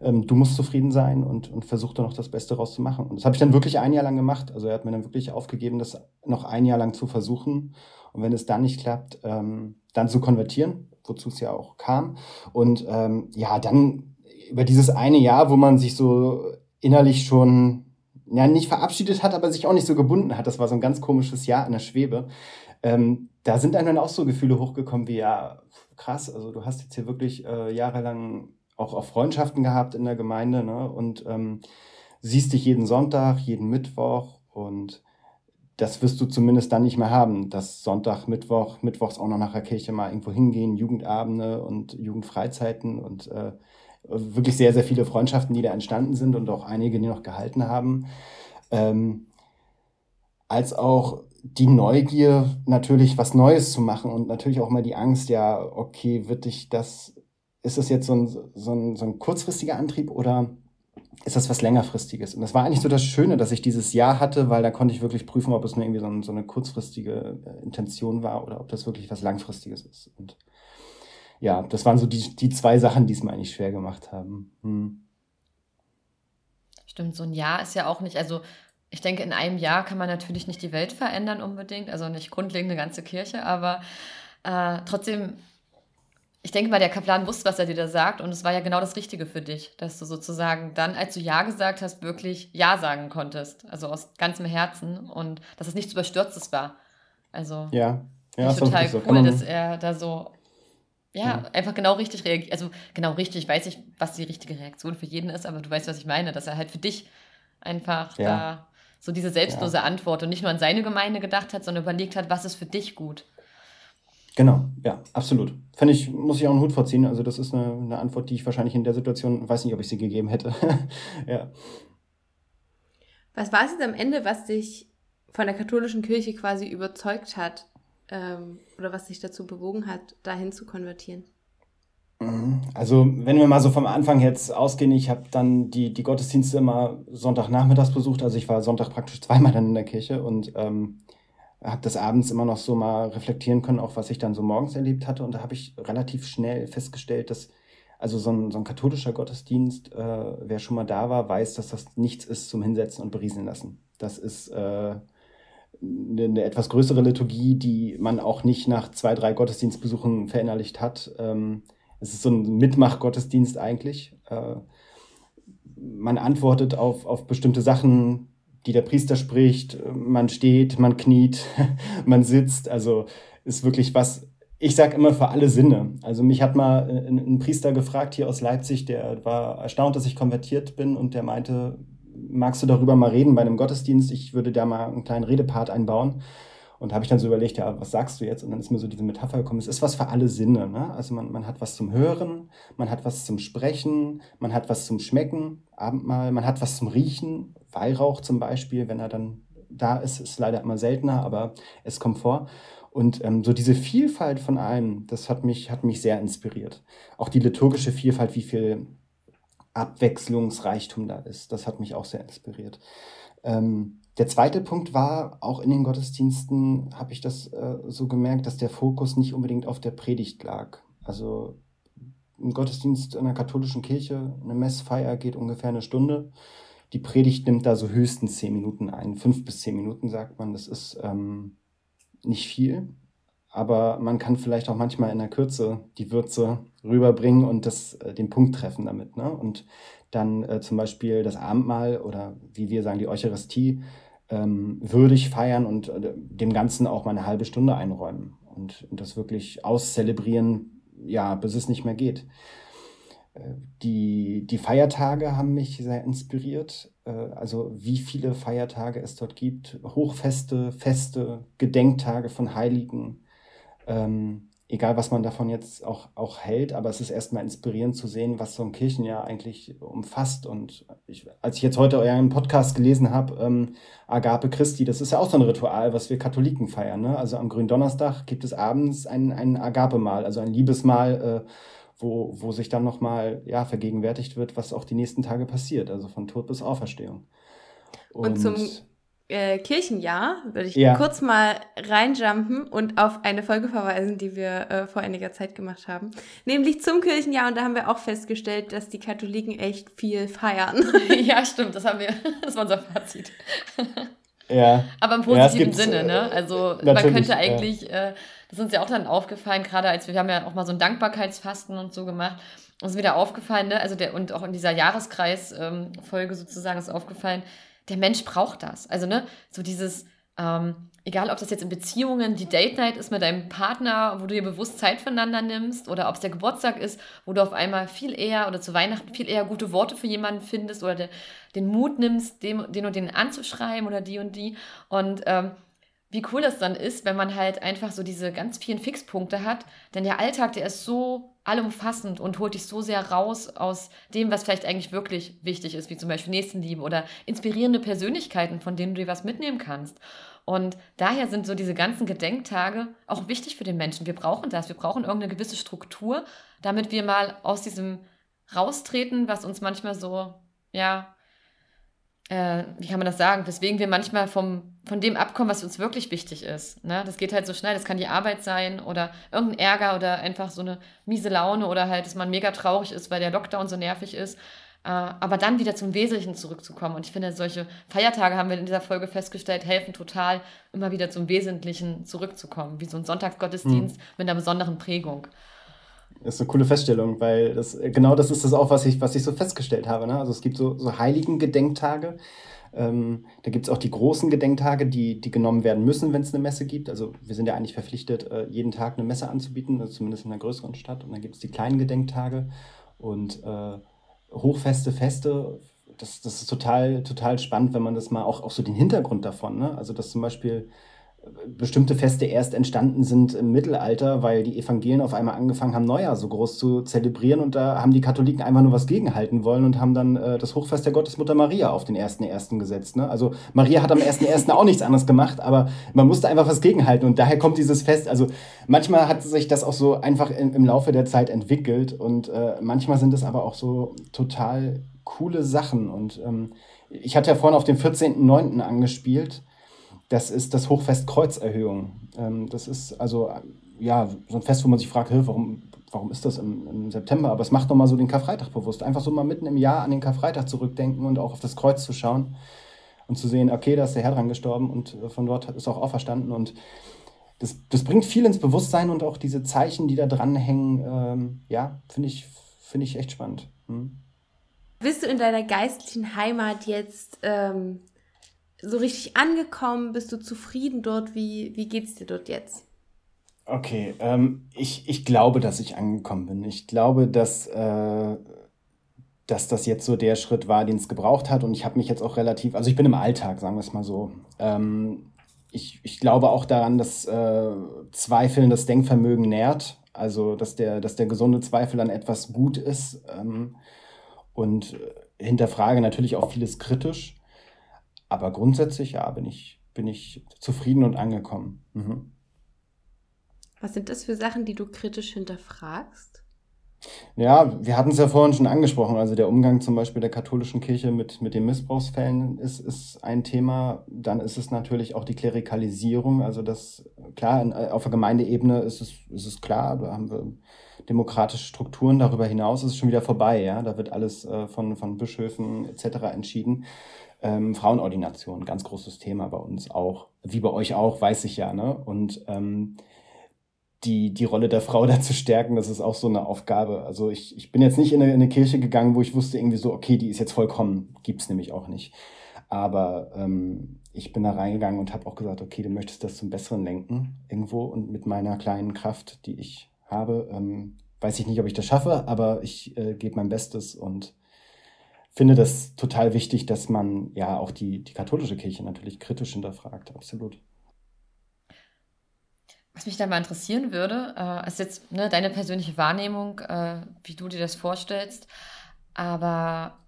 ähm, du musst zufrieden sein und, und versuch da noch das Beste rauszumachen. Und das habe ich dann wirklich ein Jahr lang gemacht. Also er hat mir dann wirklich aufgegeben, das noch ein Jahr lang zu versuchen. Und wenn es dann nicht klappt, ähm, dann zu konvertieren, wozu es ja auch kam. Und ähm, ja, dann über dieses eine Jahr, wo man sich so innerlich schon ja, nicht verabschiedet hat, aber sich auch nicht so gebunden hat. Das war so ein ganz komisches Jahr in der Schwebe. Ähm, da sind einem dann auch so Gefühle hochgekommen wie, ja, krass, also du hast jetzt hier wirklich äh, jahrelang auch, auch Freundschaften gehabt in der Gemeinde ne? und ähm, siehst dich jeden Sonntag, jeden Mittwoch und das wirst du zumindest dann nicht mehr haben, dass Sonntag, Mittwoch, Mittwochs auch noch nach der Kirche mal irgendwo hingehen, Jugendabende und Jugendfreizeiten und äh, wirklich sehr, sehr viele Freundschaften, die da entstanden sind und auch einige, die noch gehalten haben. Ähm, als auch die Neugier, natürlich was Neues zu machen und natürlich auch mal die Angst, ja, okay, wird dich das, ist das jetzt so ein, so ein, so ein kurzfristiger Antrieb oder ist das was längerfristiges? Und das war eigentlich so das Schöne, dass ich dieses Jahr hatte, weil da konnte ich wirklich prüfen, ob es nur irgendwie so, ein, so eine kurzfristige äh, Intention war oder ob das wirklich was Langfristiges ist. Und ja, das waren so die, die zwei Sachen, die es mir eigentlich schwer gemacht haben. Hm. Stimmt, so ein Jahr ist ja auch nicht, also ich denke, in einem Jahr kann man natürlich nicht die Welt verändern unbedingt, also nicht grundlegend eine ganze Kirche, aber äh, trotzdem, ich denke mal, der Kaplan wusste, was er dir da sagt und es war ja genau das Richtige für dich, dass du sozusagen dann, als du Ja gesagt hast, wirklich Ja sagen konntest, also aus ganzem Herzen und dass es nichts Überstürztes war. Also ja, ja total so. cool, dass er da so ja, ja, einfach genau richtig reagiert. Also genau richtig, weiß ich, was die richtige Reaktion für jeden ist, aber du weißt, was ich meine, dass er halt für dich einfach ja. da so diese selbstlose. Antwort und nicht nur an seine Gemeinde gedacht hat, sondern überlegt hat, was ist für dich gut. Genau, ja, absolut. Fände ich, muss ich auch einen Hut vorziehen. Also, das ist eine, eine Antwort, die ich wahrscheinlich in der Situation, weiß nicht, ob ich sie gegeben hätte. ja. Was war es jetzt am Ende, was dich von der katholischen Kirche quasi überzeugt hat, ähm, oder was dich dazu bewogen hat, dahin zu konvertieren? Mhm. Also, wenn wir mal so vom Anfang jetzt ausgehen, ich habe dann die, die Gottesdienste immer Sonntagnachmittags besucht. Also, ich war Sonntag praktisch zweimal dann in der Kirche und ähm, habe das abends immer noch so mal reflektieren können, auch was ich dann so morgens erlebt hatte. Und da habe ich relativ schnell festgestellt, dass also so ein, so ein katholischer Gottesdienst, äh, wer schon mal da war, weiß, dass das nichts ist zum Hinsetzen und berieseln lassen. Das ist. Äh, eine, eine, etwas größere Liturgie, die man auch nicht nach zwei, drei Gottesdienstbesuchen verinnerlicht hat. Ähm, es ist so ein Mitmach-Gottesdienst eigentlich. Äh, man antwortet auf, auf bestimmte Sachen, die der Priester spricht. Man steht, man kniet, man sitzt. Also ist wirklich was, ich sage immer für alle Sinne. Also mich hat mal ein, ein Priester gefragt hier aus Leipzig, der war erstaunt, dass ich konvertiert bin und der meinte, magst du darüber mal reden bei einem Gottesdienst? Ich würde da mal einen kleinen Redepart einbauen. Und habe ich dann so überlegt, ja, was sagst du jetzt? Und dann ist mir so diese Metapher gekommen, es ist was für alle Sinne. Ne? Also man, man hat was zum Hören, man hat was zum Sprechen, man hat was zum Schmecken, Abendmahl, man hat was zum Riechen, Weihrauch zum Beispiel, wenn er dann da ist, ist leider immer seltener, aber es kommt vor. Und ähm, so diese Vielfalt von allem, das hat mich, hat mich sehr inspiriert. Auch die liturgische Vielfalt, wie viel Abwechslungsreichtum da ist. Das hat mich auch sehr inspiriert. Ähm, der zweite Punkt war, auch in den Gottesdiensten habe ich das äh, so gemerkt, dass der Fokus nicht unbedingt auf der Predigt lag. Also ein Gottesdienst in einer katholischen Kirche, eine Messfeier geht ungefähr eine Stunde. Die Predigt nimmt da so höchstens zehn Minuten ein. Fünf bis zehn Minuten sagt man, das ist ähm, nicht viel aber man kann vielleicht auch manchmal in der Kürze die Würze rüberbringen und das, äh, den Punkt treffen damit. Ne? Und dann äh, zum Beispiel das Abendmahl oder wie wir sagen, die Eucharistie ähm, würdig feiern und äh, dem Ganzen auch mal eine halbe Stunde einräumen und, und das wirklich auszelebrieren, ja, bis es nicht mehr geht. Die, die Feiertage haben mich sehr inspiriert. äh, also wie viele Feiertage es dort gibt, Hochfeste, Feste, Gedenktage von Heiligen. Ähm, egal was man davon jetzt auch, auch hält, aber es ist erstmal inspirierend zu sehen, was so ein Kirchenjahr eigentlich umfasst. Und ich, als ich jetzt heute euren Podcast gelesen habe, ähm, Agape Christi, das ist ja auch so ein Ritual, was wir Katholiken feiern. Ne? Also am Gründonnerstag gibt es abends ein, ein Agape-Mahl, also ein Liebesmahl, äh, wo, wo sich dann nochmal ja, vergegenwärtigt wird, was auch die nächsten Tage passiert, also von Tod bis Auferstehung. Und, und zum äh, Kirchenjahr würde ich ja. kurz mal reinjumpen und auf eine Folge verweisen, die wir äh, vor einiger Zeit gemacht haben. Nämlich zum Kirchenjahr und da haben wir auch festgestellt, dass die Katholiken echt viel feiern. ja, stimmt, das haben wir, das war unser Fazit. Ja. Aber im positiven ja, Sinne, ne? Also man könnte eigentlich, ja. äh, das ist uns ja auch dann aufgefallen, gerade als wir, wir haben ja auch mal so ein Dankbarkeitsfasten und so gemacht. Uns ist wieder aufgefallen, ne? Also der, und auch in dieser Jahreskreis-Folge ähm, sozusagen ist aufgefallen, der Mensch braucht das. Also, ne, so dieses, ähm, egal ob das jetzt in Beziehungen die Date Night ist mit deinem Partner, wo du dir bewusst Zeit voneinander nimmst, oder ob es der Geburtstag ist, wo du auf einmal viel eher oder zu Weihnachten viel eher gute Worte für jemanden findest oder de, den Mut nimmst, dem, den und den anzuschreiben oder die und die. Und ähm, wie cool das dann ist, wenn man halt einfach so diese ganz vielen Fixpunkte hat. Denn der Alltag, der ist so allumfassend und holt dich so sehr raus aus dem, was vielleicht eigentlich wirklich wichtig ist, wie zum Beispiel Nächstenliebe oder inspirierende Persönlichkeiten, von denen du dir was mitnehmen kannst. Und daher sind so diese ganzen Gedenktage auch wichtig für den Menschen. Wir brauchen das. Wir brauchen irgendeine gewisse Struktur, damit wir mal aus diesem raustreten, was uns manchmal so, ja, äh, wie kann man das sagen, weswegen wir manchmal vom, von dem abkommen, was uns wirklich wichtig ist. Ne? Das geht halt so schnell, das kann die Arbeit sein oder irgendein Ärger oder einfach so eine miese Laune oder halt, dass man mega traurig ist, weil der Lockdown so nervig ist. Äh, aber dann wieder zum Wesentlichen zurückzukommen. Und ich finde, solche Feiertage haben wir in dieser Folge festgestellt, helfen total, immer wieder zum Wesentlichen zurückzukommen, wie so ein Sonntagsgottesdienst mhm. mit einer besonderen Prägung. Das ist eine coole Feststellung, weil das, genau das ist das auch, was ich, was ich so festgestellt habe. Ne? Also es gibt so, so heiligen Gedenktage. Ähm, da gibt es auch die großen Gedenktage, die, die genommen werden müssen, wenn es eine Messe gibt. Also wir sind ja eigentlich verpflichtet, äh, jeden Tag eine Messe anzubieten, also zumindest in einer größeren Stadt. Und dann gibt es die kleinen Gedenktage und äh, Hochfeste, Feste. Das, das ist total, total spannend, wenn man das mal auch, auch so den Hintergrund davon, ne? Also dass zum Beispiel bestimmte Feste erst entstanden sind im Mittelalter, weil die Evangelien auf einmal angefangen haben, Neujahr so groß zu zelebrieren und da haben die Katholiken einfach nur was gegenhalten wollen und haben dann äh, das Hochfest der Gottesmutter Maria auf den 1.1. gesetzt. Ne? Also Maria hat am 1.1. auch nichts anderes gemacht, aber man musste einfach was gegenhalten und daher kommt dieses Fest. Also manchmal hat sich das auch so einfach im, im Laufe der Zeit entwickelt und äh, manchmal sind es aber auch so total coole Sachen und ähm, ich hatte ja vorhin auf den 14.9. angespielt das ist das Hochfest Kreuzerhöhung. Ähm, das ist also ja so ein Fest, wo man sich fragt, warum, warum ist das im, im September? Aber es macht nochmal so den Karfreitag bewusst. Einfach so mal mitten im Jahr an den Karfreitag zurückdenken und auch auf das Kreuz zu schauen und zu sehen, okay, da ist der Herr dran gestorben und äh, von dort ist auch auferstanden. Und das, das bringt viel ins Bewusstsein und auch diese Zeichen, die da dranhängen, ähm, ja, finde ich, find ich echt spannend. Hm. Bist du in deiner geistlichen Heimat jetzt ähm, so richtig angekommen? Bist du zufrieden dort? Wie, wie es dir dort jetzt? Okay, ähm, ich, ich glaube, dass ich angekommen bin. Ich glaube, dass, äh, dass das jetzt so der Schritt war, den es gebraucht hat. Und ich habe mich jetzt auch relativ, also ich bin im Alltag, sagen wir es mal so. Ähm, ich, ich glaube auch daran, dass äh, Zweifeln das Denkvermögen nährt. Also, dass der, dass der gesunde Zweifel an etwas gut ist. Ähm, und hinterfrage natürlich auch vieles kritisch. Aber grundsätzlich, ja, bin ich, bin ich zufrieden und angekommen. Mhm. Was sind das für Sachen, die du kritisch hinterfragst? Ja, wir hatten es ja vorhin schon angesprochen. Also der Umgang zum Beispiel der katholischen Kirche mit, mit den Missbrauchsfällen ist, ist ein Thema. Dann ist es natürlich auch die Klerikalisierung. Also das, klar, auf der Gemeindeebene ist es, ist es klar, da haben wir demokratische Strukturen. Darüber hinaus ist es schon wieder vorbei. Ja? Da wird alles äh, von, von Bischöfen etc. entschieden. Ähm, Frauenordination, ganz großes Thema bei uns auch. Wie bei euch auch, weiß ich ja. Ne? Und ähm, die, die Rolle der Frau da zu stärken, das ist auch so eine Aufgabe. Also ich, ich bin jetzt nicht in eine, in eine Kirche gegangen, wo ich wusste irgendwie so, okay, die ist jetzt vollkommen. Gibt es nämlich auch nicht. Aber ähm, ich bin da reingegangen und habe auch gesagt, okay, du möchtest das zum Besseren lenken irgendwo und mit meiner kleinen Kraft, die ich habe, ähm, weiß ich nicht, ob ich das schaffe, aber ich äh, gebe mein Bestes und finde das total wichtig, dass man ja auch die, die katholische Kirche natürlich kritisch hinterfragt, absolut. Was mich da mal interessieren würde, äh, ist jetzt ne, deine persönliche Wahrnehmung, äh, wie du dir das vorstellst. Aber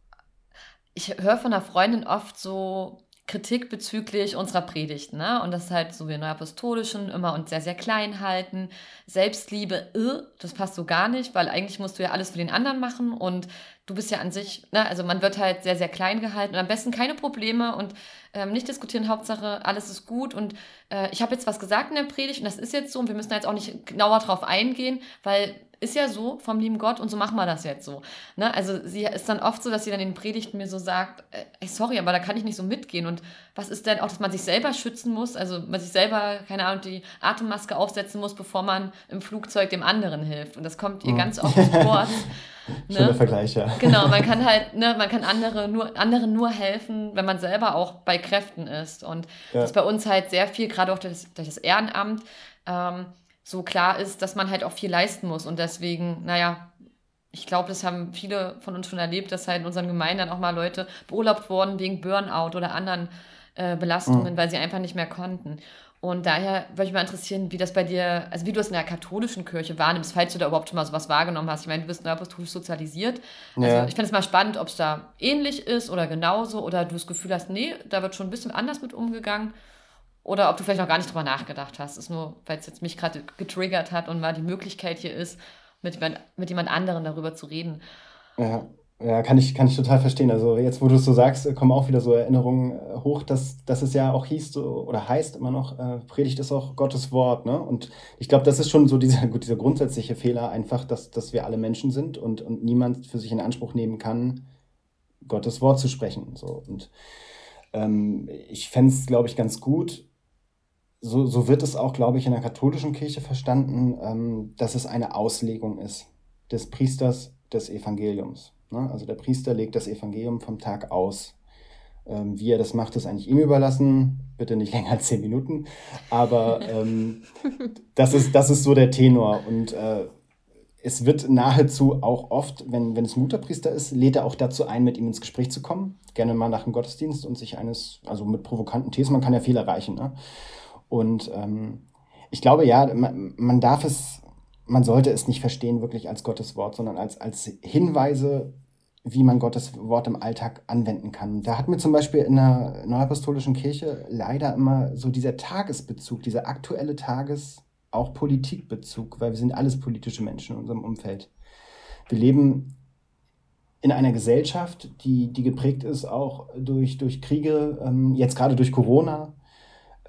ich höre von einer Freundin oft so, Kritik bezüglich unserer Predigten. Ne? Und das ist halt so wie in der Apostolischen immer und sehr, sehr klein halten. Selbstliebe, äh, das passt so gar nicht, weil eigentlich musst du ja alles für den anderen machen und du bist ja an sich, ne? also man wird halt sehr, sehr klein gehalten und am besten keine Probleme und ähm, nicht diskutieren, Hauptsache alles ist gut und äh, ich habe jetzt was gesagt in der Predigt und das ist jetzt so und wir müssen jetzt auch nicht genauer drauf eingehen, weil ist ja so vom lieben Gott und so machen wir das jetzt so. Ne? Also sie ist dann oft so, dass sie dann in den Predigten mir so sagt, äh, ey, sorry, aber da kann ich nicht so mitgehen. Und was ist denn auch, dass man sich selber schützen muss, also man sich selber, keine Ahnung, die Atemmaske aufsetzen muss, bevor man im Flugzeug dem anderen hilft. Und das kommt ihr mhm. ganz oft vor. Ne? Schöner Vergleich, ja. Genau, man kann halt, ne, man kann andere nur, anderen nur helfen, wenn man selber auch bei Kräften ist. Und ja. das ist bei uns halt sehr viel, gerade auch durch das, durch das Ehrenamt, ähm, so klar ist, dass man halt auch viel leisten muss. Und deswegen, naja, ich glaube, das haben viele von uns schon erlebt, dass halt in unseren Gemeinden auch mal Leute beurlaubt wurden wegen Burnout oder anderen äh, Belastungen, mhm. weil sie einfach nicht mehr konnten. Und daher würde ich mal interessieren, wie das bei dir, also wie du es in der katholischen Kirche wahrnimmst, falls du da überhaupt schon mal sowas wahrgenommen hast. Ich meine, du bist apostolisch sozialisiert. Also ja. ich finde es mal spannend, ob es da ähnlich ist oder genauso oder du das Gefühl hast, nee, da wird schon ein bisschen anders mit umgegangen. Oder ob du vielleicht noch gar nicht drüber nachgedacht hast. Ist nur, weil es jetzt mich gerade getriggert hat und mal die Möglichkeit hier ist, mit jemand, mit jemand anderem darüber zu reden. Ja, ja kann, ich, kann ich total verstehen. Also jetzt, wo du es so sagst, kommen auch wieder so Erinnerungen äh, hoch, dass, dass es ja auch hieß so, oder heißt immer noch, äh, Predigt ist auch Gottes Wort. Ne? Und ich glaube, das ist schon so dieser, dieser grundsätzliche Fehler, einfach, dass, dass wir alle Menschen sind und, und niemand für sich in Anspruch nehmen kann, Gottes Wort zu sprechen. So. Und ähm, ich fände es, glaube ich, ganz gut, so, so wird es auch, glaube ich, in der katholischen Kirche verstanden, ähm, dass es eine Auslegung ist des Priesters des Evangeliums. Ne? Also der Priester legt das Evangelium vom Tag aus. Ähm, wie er das macht, ist eigentlich ihm überlassen. Bitte nicht länger als zehn Minuten. Aber ähm, das, ist, das ist so der Tenor. Und äh, es wird nahezu auch oft, wenn, wenn es Mutterpriester ist, lädt er auch dazu ein, mit ihm ins Gespräch zu kommen. Gerne mal nach dem Gottesdienst und sich eines, also mit provokanten Thesen, man kann ja viel erreichen. Ne? Und ähm, ich glaube, ja, man, man darf es, man sollte es nicht verstehen wirklich als Gottes Wort, sondern als, als Hinweise, wie man Gottes Wort im Alltag anwenden kann. Da hat mir zum Beispiel in der Neuapostolischen Kirche leider immer so dieser Tagesbezug, dieser aktuelle Tages-, auch Politikbezug, weil wir sind alles politische Menschen in unserem Umfeld. Wir leben in einer Gesellschaft, die, die geprägt ist auch durch, durch Kriege, ähm, jetzt gerade durch Corona,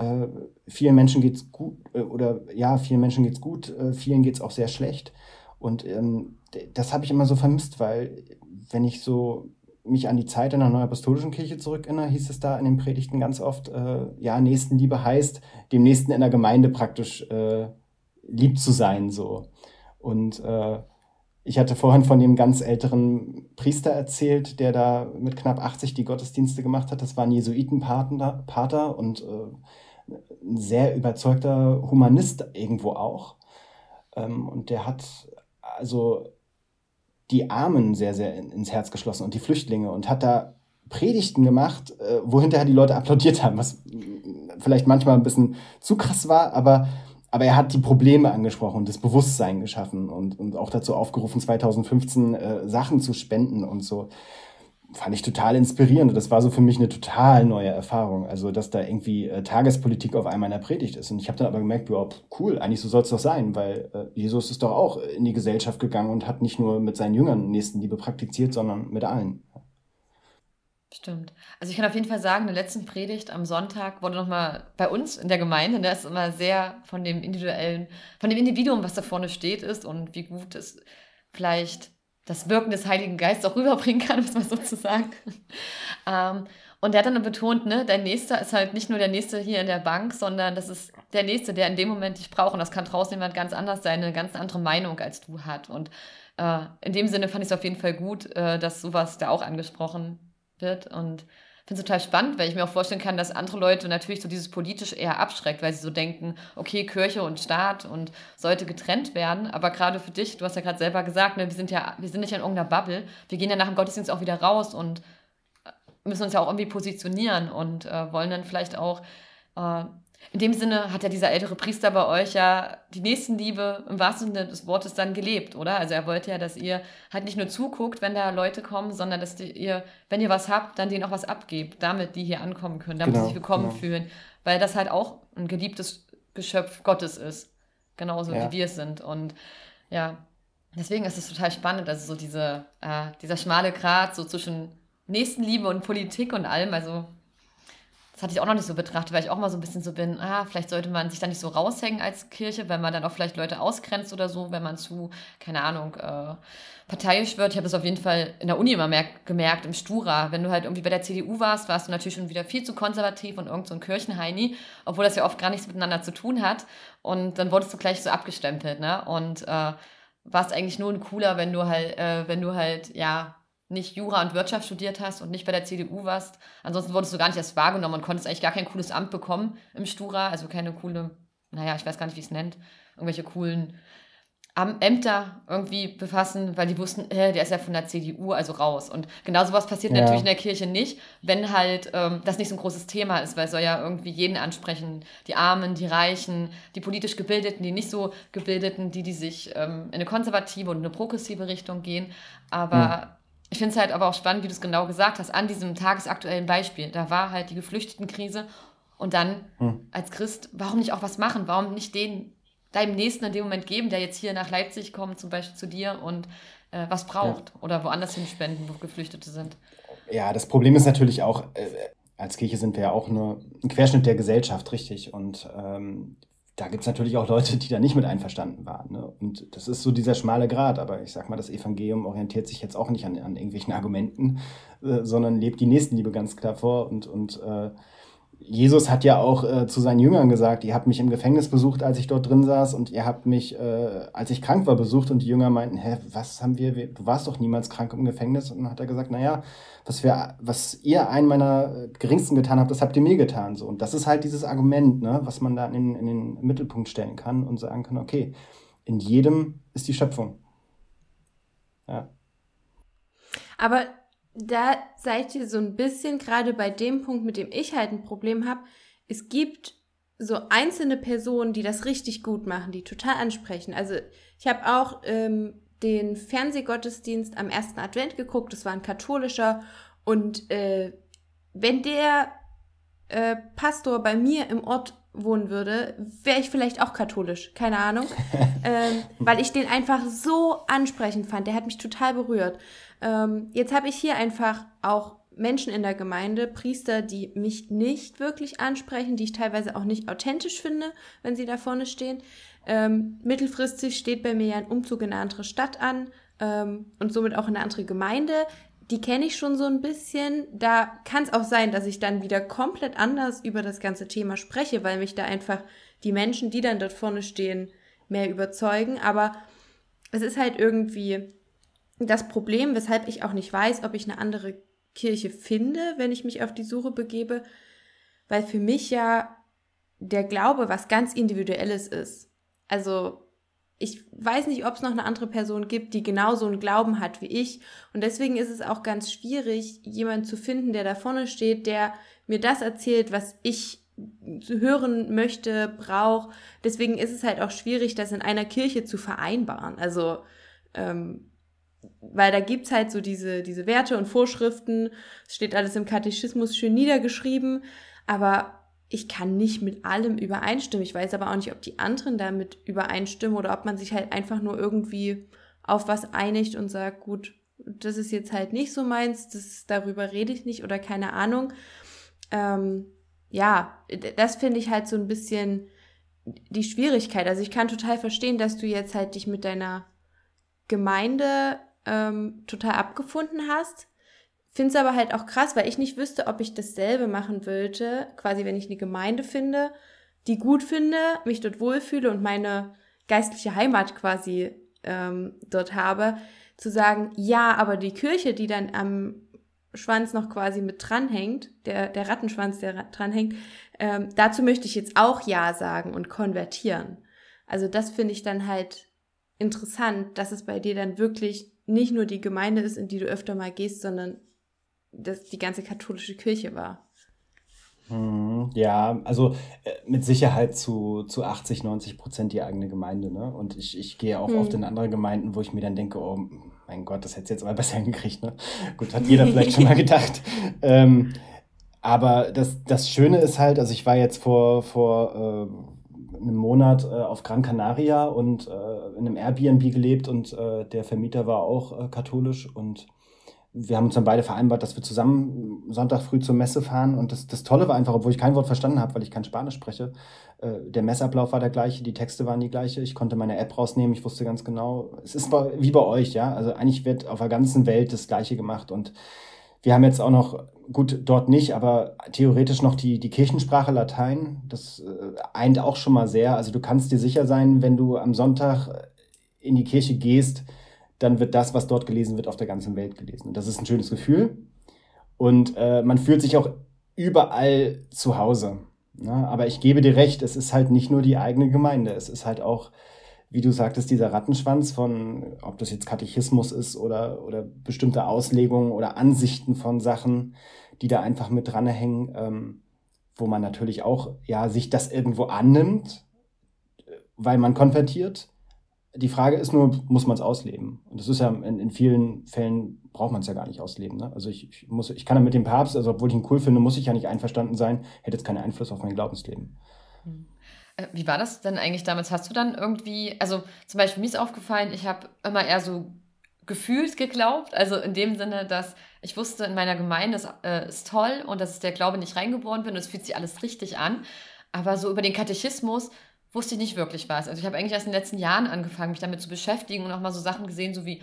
äh, vielen Menschen geht es gut, äh, oder ja, vielen Menschen es gut, äh, vielen geht es auch sehr schlecht. Und ähm, das habe ich immer so vermisst, weil wenn ich so mich an die Zeit in der Neuapostolischen Kirche zurückerinnere, hieß es da in den Predigten ganz oft, äh, ja, Nächstenliebe heißt, dem Nächsten in der Gemeinde praktisch äh, lieb zu sein, so. Und äh, ich hatte vorhin von dem ganz älteren Priester erzählt, der da mit knapp 80 die Gottesdienste gemacht hat. Das war ein Jesuitenpater und äh, ein sehr überzeugter Humanist irgendwo auch. Ähm, und der hat also die Armen sehr, sehr ins Herz geschlossen und die Flüchtlinge und hat da Predigten gemacht, äh, wo hinterher die Leute applaudiert haben, was vielleicht manchmal ein bisschen zu krass war, aber aber er hat die Probleme angesprochen und das Bewusstsein geschaffen und, und auch dazu aufgerufen, 2015 äh, Sachen zu spenden und so. Fand ich total inspirierend. Das war so für mich eine total neue Erfahrung. Also, dass da irgendwie äh, Tagespolitik auf einmal in der Predigt ist. Und ich habe dann aber gemerkt, ja, cool, eigentlich so soll es doch sein, weil äh, Jesus ist doch auch in die Gesellschaft gegangen und hat nicht nur mit seinen Jüngern Nächstenliebe praktiziert, sondern mit allen. Stimmt. Also ich kann auf jeden Fall sagen, in der letzten Predigt am Sonntag wurde nochmal bei uns in der Gemeinde, da ne, ist immer sehr von dem individuellen, von dem Individuum, was da vorne steht, ist und wie gut es vielleicht das Wirken des Heiligen Geistes auch rüberbringen kann, muss man sozusagen. ähm, und der hat dann betont, ne, dein Nächster ist halt nicht nur der Nächste hier in der Bank, sondern das ist der Nächste, der in dem Moment dich braucht. Und das kann draußen jemand ganz anders sein, eine ganz andere Meinung als du hat. Und äh, in dem Sinne fand ich es auf jeden Fall gut, äh, dass sowas da auch angesprochen wird. Und finde es total spannend, weil ich mir auch vorstellen kann, dass andere Leute natürlich so dieses politisch eher abschreckt, weil sie so denken, okay, Kirche und Staat und sollte getrennt werden. Aber gerade für dich, du hast ja gerade selber gesagt, ne, wir sind ja, wir sind nicht in irgendeiner Bubble. Wir gehen ja nach dem Gottesdienst auch wieder raus und äh, müssen uns ja auch irgendwie positionieren und äh, wollen dann vielleicht auch äh, in dem Sinne hat ja dieser ältere Priester bei euch ja die Nächstenliebe im wahrsten Sinne des Wortes dann gelebt, oder? Also er wollte ja, dass ihr halt nicht nur zuguckt, wenn da Leute kommen, sondern dass ihr, wenn ihr was habt, dann denen auch was abgebt, damit die hier ankommen können, damit genau, sie sich willkommen genau. fühlen. Weil das halt auch ein geliebtes Geschöpf Gottes ist. Genauso ja. wie wir es sind. Und ja, deswegen ist es total spannend, also so diese, äh, dieser schmale Grat so zwischen Nächstenliebe und Politik und allem, also das hatte ich auch noch nicht so betrachtet, weil ich auch mal so ein bisschen so bin, ah, vielleicht sollte man sich da nicht so raushängen als Kirche, wenn man dann auch vielleicht Leute ausgrenzt oder so, wenn man zu, keine Ahnung, äh, parteiisch wird. Ich habe das auf jeden Fall in der Uni immer merk gemerkt, im Stura. Wenn du halt irgendwie bei der CDU warst, warst du natürlich schon wieder viel zu konservativ und irgend so ein Kirchenheini, obwohl das ja oft gar nichts miteinander zu tun hat. Und dann wurdest du gleich so abgestempelt, ne? Und äh, warst eigentlich nur ein cooler, wenn du halt, äh, wenn du halt, ja, nicht Jura und Wirtschaft studiert hast und nicht bei der CDU warst. Ansonsten wurdest du gar nicht erst wahrgenommen und konntest eigentlich gar kein cooles Amt bekommen im Stura, also keine coole, naja, ich weiß gar nicht, wie es nennt, irgendwelche coolen Ämter irgendwie befassen, weil die wussten, äh, der ist ja von der CDU, also raus. Und genau sowas passiert ja. natürlich in der Kirche nicht, wenn halt ähm, das nicht so ein großes Thema ist, weil es soll ja irgendwie jeden ansprechen. Die Armen, die Reichen, die politisch Gebildeten, die nicht so Gebildeten, die, die sich ähm, in eine konservative und eine progressive Richtung gehen. Aber hm ich finde es halt aber auch spannend, wie du es genau gesagt hast, an diesem tagesaktuellen Beispiel. Da war halt die Geflüchtetenkrise und dann hm. als Christ, warum nicht auch was machen? Warum nicht den, deinem Nächsten in dem Moment geben, der jetzt hier nach Leipzig kommt, zum Beispiel zu dir und äh, was braucht ja. oder woanders hin spenden, wo Geflüchtete sind? Ja, das Problem ist natürlich auch, äh, als Kirche sind wir ja auch nur ein Querschnitt der Gesellschaft, richtig. Und ähm, da gibt es natürlich auch Leute, die da nicht mit einverstanden waren. Ne? Und das ist so dieser schmale Grat. Aber ich sag mal, das Evangelium orientiert sich jetzt auch nicht an, an irgendwelchen Argumenten, äh, sondern lebt die Nächstenliebe ganz klar vor und, und äh, Jesus hat ja auch äh, zu seinen Jüngern gesagt, ihr habt mich im Gefängnis besucht, als ich dort drin saß und ihr habt mich, äh, als ich krank war, besucht und die Jünger meinten, hä, was haben wir, du warst doch niemals krank im Gefängnis und dann hat er gesagt, naja, was, wir, was ihr einen meiner äh, geringsten getan habt, das habt ihr mir getan. So. Und das ist halt dieses Argument, ne, was man da in in den Mittelpunkt stellen kann und sagen kann, okay, in jedem ist die Schöpfung. Ja. Aber da seid ihr so ein bisschen gerade bei dem Punkt, mit dem ich halt ein Problem habe. Es gibt so einzelne Personen, die das richtig gut machen, die total ansprechen. Also ich habe auch ähm, den Fernsehgottesdienst am ersten Advent geguckt. Das war ein katholischer. Und äh, wenn der äh, Pastor bei mir im Ort wohnen würde, wäre ich vielleicht auch katholisch. Keine Ahnung. ähm, weil ich den einfach so ansprechend fand. Der hat mich total berührt. Ähm, jetzt habe ich hier einfach auch Menschen in der Gemeinde, Priester, die mich nicht wirklich ansprechen, die ich teilweise auch nicht authentisch finde, wenn sie da vorne stehen. Ähm, mittelfristig steht bei mir ja ein Umzug in eine andere Stadt an ähm, und somit auch in eine andere Gemeinde. Die kenne ich schon so ein bisschen. Da kann es auch sein, dass ich dann wieder komplett anders über das ganze Thema spreche, weil mich da einfach die Menschen, die dann dort vorne stehen, mehr überzeugen. Aber es ist halt irgendwie das Problem, weshalb ich auch nicht weiß, ob ich eine andere Kirche finde, wenn ich mich auf die Suche begebe, weil für mich ja der Glaube was ganz Individuelles ist. Also ich weiß nicht, ob es noch eine andere Person gibt, die genauso einen Glauben hat wie ich. Und deswegen ist es auch ganz schwierig, jemanden zu finden, der da vorne steht, der mir das erzählt, was ich hören möchte, brauche. Deswegen ist es halt auch schwierig, das in einer Kirche zu vereinbaren. Also ähm, weil da gibt es halt so diese, diese Werte und Vorschriften, es steht alles im Katechismus schön niedergeschrieben, aber ich kann nicht mit allem übereinstimmen. Ich weiß aber auch nicht, ob die anderen damit übereinstimmen oder ob man sich halt einfach nur irgendwie auf was einigt und sagt, gut, das ist jetzt halt nicht so meins, das, darüber rede ich nicht oder keine Ahnung. Ähm, ja, das finde ich halt so ein bisschen die Schwierigkeit. Also ich kann total verstehen, dass du jetzt halt dich mit deiner Gemeinde ähm, total abgefunden hast. Finde es aber halt auch krass, weil ich nicht wüsste, ob ich dasselbe machen wollte, quasi wenn ich eine Gemeinde finde, die gut finde, mich dort wohlfühle und meine geistliche Heimat quasi ähm, dort habe, zu sagen, ja, aber die Kirche, die dann am Schwanz noch quasi mit dranhängt, der, der Rattenschwanz, der dranhängt, ähm, dazu möchte ich jetzt auch Ja sagen und konvertieren. Also das finde ich dann halt interessant, dass es bei dir dann wirklich nicht nur die Gemeinde ist, in die du öfter mal gehst, sondern dass die ganze katholische Kirche war. Hm, ja, also äh, mit Sicherheit zu, zu 80, 90 Prozent die eigene Gemeinde. Ne? Und ich, ich gehe auch hm. oft in andere Gemeinden, wo ich mir dann denke, oh mein Gott, das hätte jetzt aber besser hingekriegt. Ne? Gut, hat jeder vielleicht schon mal gedacht. Ähm, aber das, das Schöne ist halt, also ich war jetzt vor, vor äh, einem Monat äh, auf Gran Canaria und äh, in einem Airbnb gelebt und äh, der Vermieter war auch äh, katholisch und wir haben uns dann beide vereinbart, dass wir zusammen Sonntag früh zur Messe fahren. Und das, das Tolle war einfach, obwohl ich kein Wort verstanden habe, weil ich kein Spanisch spreche, äh, der Messablauf war der gleiche, die Texte waren die gleiche. Ich konnte meine App rausnehmen, ich wusste ganz genau, es ist wie bei euch, ja. Also eigentlich wird auf der ganzen Welt das Gleiche gemacht. Und wir haben jetzt auch noch, gut, dort nicht, aber theoretisch noch die, die Kirchensprache Latein. Das äh, eint auch schon mal sehr. Also du kannst dir sicher sein, wenn du am Sonntag in die Kirche gehst, dann wird das, was dort gelesen wird, auf der ganzen Welt gelesen. Und das ist ein schönes Gefühl. Und äh, man fühlt sich auch überall zu Hause. Ne? Aber ich gebe dir recht, es ist halt nicht nur die eigene Gemeinde. Es ist halt auch, wie du sagtest, dieser Rattenschwanz von, ob das jetzt Katechismus ist oder, oder bestimmte Auslegungen oder Ansichten von Sachen, die da einfach mit dranhängen, ähm, wo man natürlich auch ja, sich das irgendwo annimmt, weil man konvertiert die Frage ist nur, muss man es ausleben? Und das ist ja in, in vielen Fällen braucht man es ja gar nicht ausleben. Ne? Also ich, ich, muss, ich kann ja mit dem Papst, also obwohl ich ihn cool finde, muss ich ja nicht einverstanden sein, hätte jetzt keinen Einfluss auf mein Glaubensleben. Hm. Äh, wie war das denn eigentlich damals? Hast du dann irgendwie, also zum Beispiel mir ist aufgefallen, ich habe immer eher so gefühlt geglaubt, also in dem Sinne, dass ich wusste, in meiner Gemeinde ist, äh, ist toll und dass der Glaube nicht reingeboren bin und es fühlt sich alles richtig an. Aber so über den Katechismus wusste ich nicht wirklich was. Also ich habe eigentlich erst in den letzten Jahren angefangen, mich damit zu beschäftigen und auch mal so Sachen gesehen, so wie,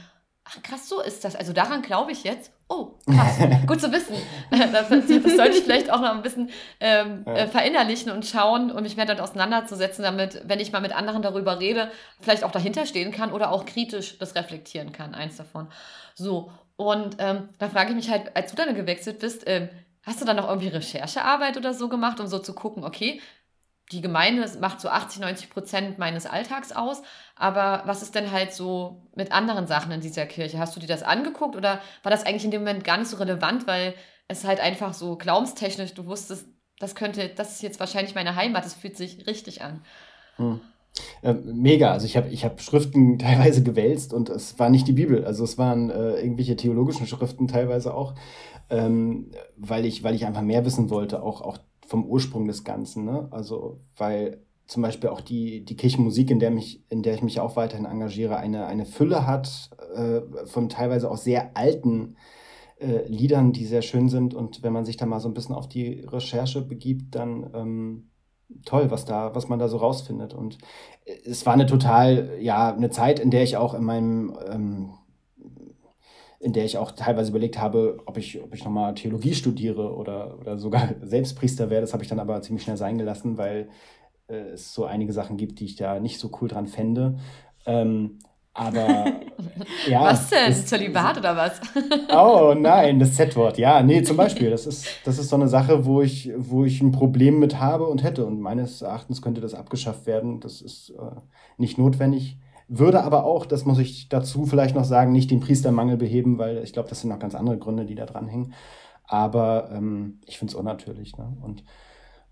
ach krass, so ist das. Also daran glaube ich jetzt. Oh, krass, gut zu wissen. das, das, sollte ich vielleicht auch noch ein bisschen ähm, ja. äh, verinnerlichen und schauen und mich mehr damit auseinanderzusetzen, damit, wenn ich mal mit anderen darüber rede, vielleicht auch dahinter stehen kann oder auch kritisch das reflektieren kann, eins davon. So, und ähm, da frage ich mich halt, als du dann gewechselt bist, ähm, Hast du dann noch irgendwie Recherchearbeit oder so gemacht, um so zu gucken, okay, die Gemeinde macht so 80, 90 Prozent meines Alltags aus. Aber was ist denn halt so mit anderen Sachen in dieser Kirche? Hast du dir das angeguckt oder war das eigentlich in dem Moment gar nicht so relevant, weil es halt einfach so glaubenstechnisch, du wusstest, das könnte, das ist jetzt wahrscheinlich meine Heimat, das fühlt sich richtig an. Hm. Äh, mega, also ich habe ich hab Schriften teilweise gewälzt und es war nicht die Bibel, also es waren äh, irgendwelche theologischen Schriften teilweise auch, ähm, weil, ich, weil ich einfach mehr wissen wollte, auch, auch vom Ursprung des Ganzen. Ne? Also, weil zum Beispiel auch die, die Kirchenmusik, in der, mich, in der ich mich auch weiterhin engagiere, eine, eine Fülle hat äh, von teilweise auch sehr alten äh, Liedern, die sehr schön sind. Und wenn man sich da mal so ein bisschen auf die Recherche begibt, dann ähm, toll, was da, was man da so rausfindet. Und es war eine total, ja, eine Zeit, in der ich auch in meinem ähm, in der ich auch teilweise überlegt habe, ob ich, ob ich nochmal Theologie studiere oder, oder sogar Selbstpriester werde. Das habe ich dann aber ziemlich schnell sein gelassen, weil äh, es so einige Sachen gibt, die ich da nicht so cool dran fände. Ähm, aber ja. Was denn? Das, Zölibat oder was? oh nein, das Z-Wort. Ja, nee, zum Beispiel. Das ist, das ist so eine Sache, wo ich, wo ich ein Problem mit habe und hätte. Und meines Erachtens könnte das abgeschafft werden. Das ist äh, nicht notwendig. Würde aber auch, das muss ich dazu vielleicht noch sagen, nicht den Priestermangel beheben, weil ich glaube, das sind noch ganz andere Gründe, die da dranhängen. Aber ähm, ich finde es unnatürlich. Ne? Und,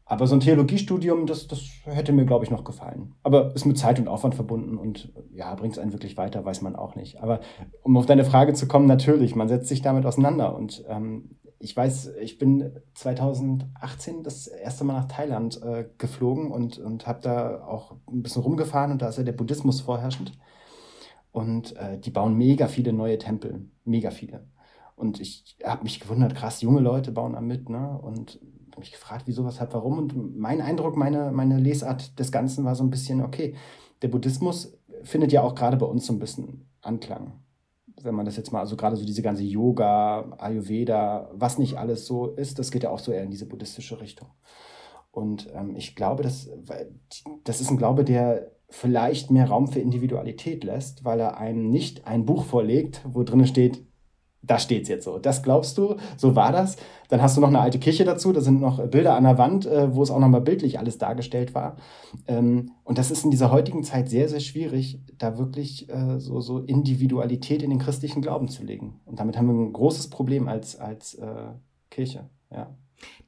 aber so ein Theologiestudium, das, das hätte mir, glaube ich, noch gefallen. Aber ist mit Zeit und Aufwand verbunden und ja, bringt es einen wirklich weiter, weiß man auch nicht. Aber um auf deine Frage zu kommen, natürlich, man setzt sich damit auseinander. Und ähm, ich weiß, ich bin 2018 das erste Mal nach Thailand äh, geflogen und, und habe da auch ein bisschen rumgefahren und da ist ja der Buddhismus vorherrschend. Und äh, die bauen mega viele neue Tempel, mega viele. Und ich habe mich gewundert, krass, junge Leute bauen da mit, ne? Und mich gefragt, wieso, weshalb, warum. Und mein Eindruck, meine, meine Lesart des Ganzen war so ein bisschen, okay, der Buddhismus findet ja auch gerade bei uns so ein bisschen Anklang wenn man das jetzt mal, also gerade so diese ganze Yoga, Ayurveda, was nicht alles so ist, das geht ja auch so eher in diese buddhistische Richtung. Und ähm, ich glaube, dass, das ist ein Glaube, der vielleicht mehr Raum für Individualität lässt, weil er einem nicht ein Buch vorlegt, wo drin steht, Da steht es jetzt so. Das glaubst du, so war das. Dann hast du noch eine alte Kirche dazu, da sind noch Bilder an der Wand, äh, wo es auch nochmal bildlich alles dargestellt war. Ähm, und das ist in dieser heutigen Zeit sehr, sehr schwierig, da wirklich äh, so, so Individualität in den christlichen Glauben zu legen. Und damit haben wir ein großes Problem als, als äh, Kirche. Ja.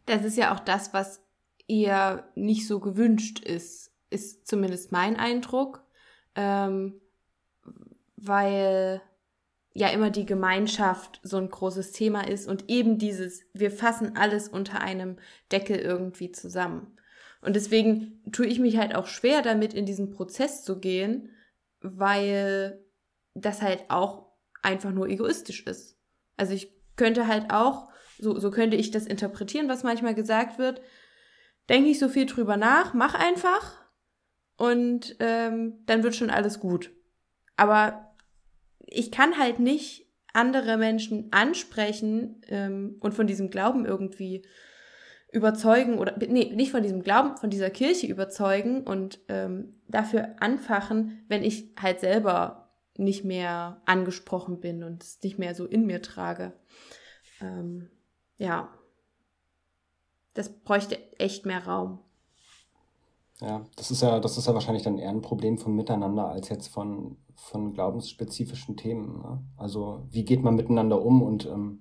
Das ist ja auch das, was eher nicht so gewünscht ist, ist zumindest mein Eindruck. Ähm, weil ja immer die Gemeinschaft so ein großes Thema ist und eben dieses, wir fassen alles unter einem Deckel irgendwie zusammen. Und deswegen tue ich mich halt auch schwer damit, in diesen Prozess zu gehen, weil das halt auch einfach nur egoistisch ist. Also ich könnte halt auch, so, so könnte ich das interpretieren, was manchmal gesagt wird, denke ich so viel drüber nach, mach einfach und ähm, dann wird schon alles gut. Aber ich kann halt nicht andere Menschen ansprechen ähm, und von diesem Glauben irgendwie überzeugen oder nee, nicht von diesem Glauben, von dieser Kirche überzeugen und ähm, dafür anfachen, wenn ich halt selber nicht mehr angesprochen bin und es nicht mehr so in mir trage. Ähm, ja, das bräuchte echt mehr Raum. Ja, das ist ja, das ist ja wahrscheinlich dann eher ein Problem von Miteinander als jetzt von, von glaubensspezifischen Themen. Ne? Also wie geht man miteinander um und ähm,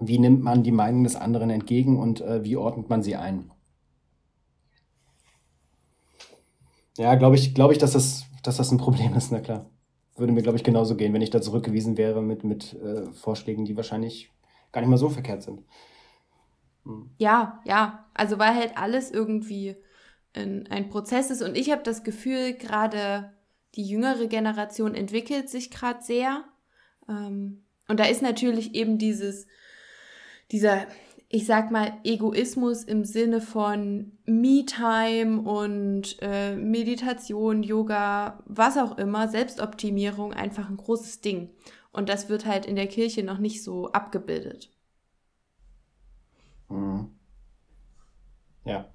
wie nimmt man die Meinung des anderen entgegen und äh, wie ordnet man sie ein? Ja, glaube ich, glaube ich, dass das, dass das ein Problem ist, na klar. Würde mir, glaube ich, genauso gehen, wenn ich da zurückgewiesen wäre mit, mit äh, Vorschlägen, die wahrscheinlich gar nicht mal so verkehrt sind. Hm. Ja, ja. Also weil halt alles irgendwie ein, ein Prozess ist. Und ich habe das Gefühl, gerade die jüngere Generation entwickelt sich gerade sehr. Ähm, und da ist natürlich eben dieses, dieser, ich sag mal, Egoismus im Sinne von Me-Time und äh, Meditation, Yoga, was auch immer, Selbstoptimierung einfach ein großes Ding. Und das wird halt in der Kirche noch nicht so abgebildet. Mhm. Ja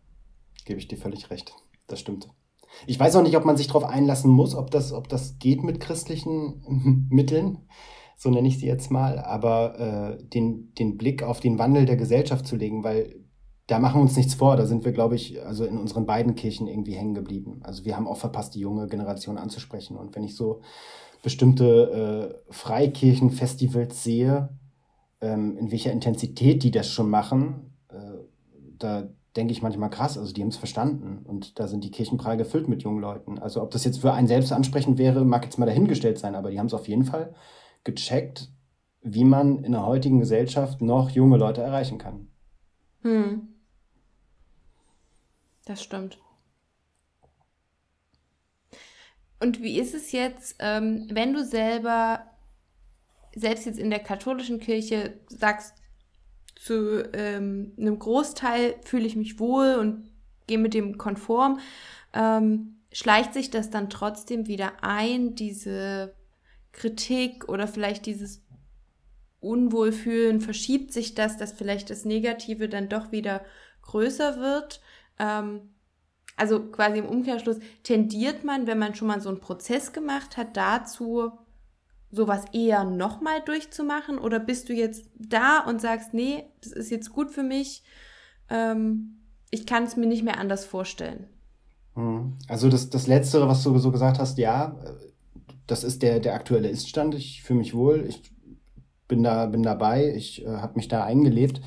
gebe ich dir völlig recht. Das stimmt. Ich weiß auch nicht, ob man sich darauf einlassen muss, ob das, ob das geht mit christlichen Mitteln, so nenne ich sie jetzt mal, aber äh, den, den Blick auf den Wandel der Gesellschaft zu legen, weil da machen wir uns nichts vor. Da sind wir, glaube ich, also in unseren beiden Kirchen irgendwie hängen geblieben. Also wir haben auch verpasst, die junge Generation anzusprechen. Und wenn ich so bestimmte äh, Freikirchenfestivals sehe, ähm, in welcher Intensität die das schon machen, äh, da, denke ich manchmal krass. Also die haben es verstanden und da sind die Kirchen prall gefüllt mit jungen Leuten. Also ob das jetzt für einen selbst ansprechend wäre, mag jetzt mal dahingestellt sein, aber die haben es auf jeden Fall gecheckt, wie man in der heutigen Gesellschaft noch junge Leute erreichen kann. Hm. Das stimmt. Und wie ist es jetzt, ähm, wenn du selber, selbst jetzt in der katholischen Kirche, sagst, zu ähm, einem Großteil fühle ich mich wohl und gehe mit dem konform, ähm, schleicht sich das dann trotzdem wieder ein, diese Kritik oder vielleicht dieses Unwohlfühlen, verschiebt sich das, dass vielleicht das Negative dann doch wieder größer wird. Ähm, also quasi im Umkehrschluss tendiert man, wenn man schon mal so einen Prozess gemacht hat, dazu, sowas eher nochmal durchzumachen? Oder bist du jetzt da und sagst, nee, das ist jetzt gut für mich, ähm, ich kann es mir nicht mehr anders vorstellen? Hm. Also das, das Letztere, was du so gesagt hast, ja, das ist der, der aktuelle Iststand. Ich fühle mich wohl, ich bin, da, bin dabei, ich äh, habe mich da eingelebt.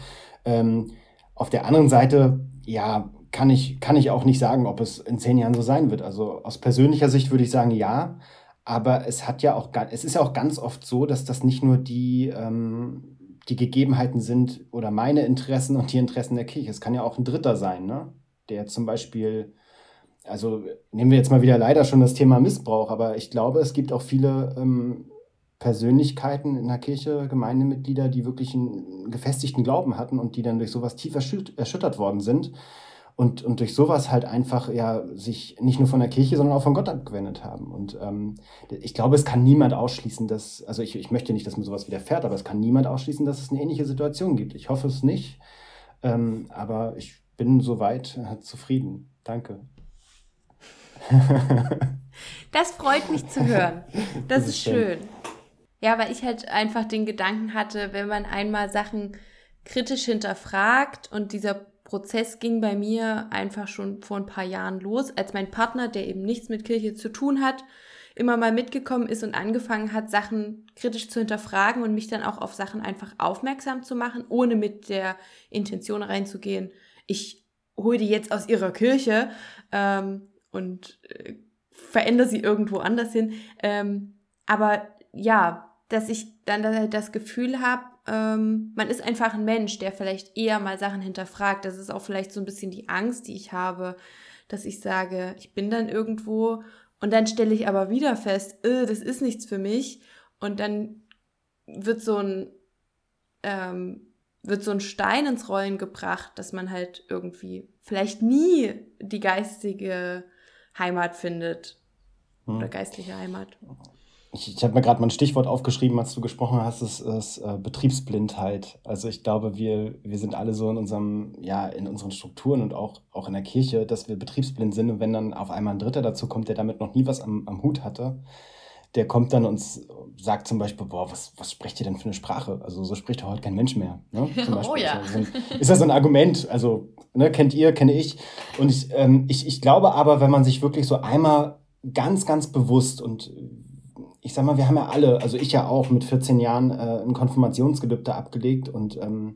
Ähm, auf der anderen Seite, ja, kann ich, kann ich auch nicht sagen, ob es in zehn Jahren so sein wird. Also aus persönlicher Sicht würde ich sagen, ja. Aber es hat ja auch, es ist ja auch ganz oft so, dass das nicht nur die, ähm, die Gegebenheiten sind oder meine Interessen und die Interessen der Kirche. Es kann ja auch ein Dritter sein, ne? der zum Beispiel, also nehmen wir jetzt mal wieder leider schon das Thema Missbrauch, aber ich glaube, es gibt auch viele ähm, Persönlichkeiten in der Kirche, Gemeindemitglieder, die wirklich einen gefestigten Glauben hatten und die dann durch sowas tief erschüttert worden sind und, und durch sowas halt einfach ja sich nicht nur von der Kirche, sondern auch von Gott abgewendet haben. Und ähm, ich glaube, es kann niemand ausschließen, dass, also ich, ich möchte nicht, dass mir sowas widerfährt, aber es kann niemand ausschließen, dass es eine ähnliche Situation gibt. Ich hoffe es nicht, ähm, aber ich bin soweit äh, zufrieden. Danke. Das freut mich zu hören. Das, das ist schön. schön. Ja, weil ich halt einfach den Gedanken hatte, wenn man einmal Sachen kritisch hinterfragt und dieser Prozess ging bei mir einfach schon vor ein paar Jahren los, als mein Partner, der eben nichts mit Kirche zu tun hat, immer mal mitgekommen ist und angefangen hat, Sachen kritisch zu hinterfragen und mich dann auch auf Sachen einfach aufmerksam zu machen, ohne mit der Intention reinzugehen, ich hole die jetzt aus ihrer Kirche ähm, und äh, verändere sie irgendwo anders hin. Ähm, aber ja, dass ich dann das Gefühl habe, ähm, man ist einfach ein Mensch, der vielleicht eher mal Sachen hinterfragt. Das ist auch vielleicht so ein bisschen die Angst, die ich habe, dass ich sage, ich bin dann irgendwo und dann stelle ich aber wieder fest, äh, das ist nichts für mich. Und dann wird so ein ähm, wird so ein Stein ins Rollen gebracht, dass man halt irgendwie vielleicht nie die geistige Heimat findet. Hm. Oder geistliche Heimat ich, ich habe mir gerade mal ein Stichwort aufgeschrieben, als du gesprochen hast, ist, ist äh, Betriebsblindheit. Also ich glaube, wir, wir sind alle so in unserem, ja, in unseren Strukturen und auch, auch in der Kirche, dass wir betriebsblind sind. Und wenn dann auf einmal ein Dritter dazu kommt, der damit noch nie was am, am Hut hatte, der kommt dann und sagt zum Beispiel, boah, was, was sprecht ihr denn für eine Sprache? Also so spricht heute kein Mensch mehr. Ne? oh ja. Also, ist das so ein Argument? Also, ne, kennt ihr, kenne ich. Und ich, ähm, ich, ich glaube aber, wenn man sich wirklich so einmal ganz, ganz bewusst und ich sag mal, wir haben ja alle, also ich ja auch mit 14 Jahren äh, ein Konfirmationsgelübde abgelegt und ähm,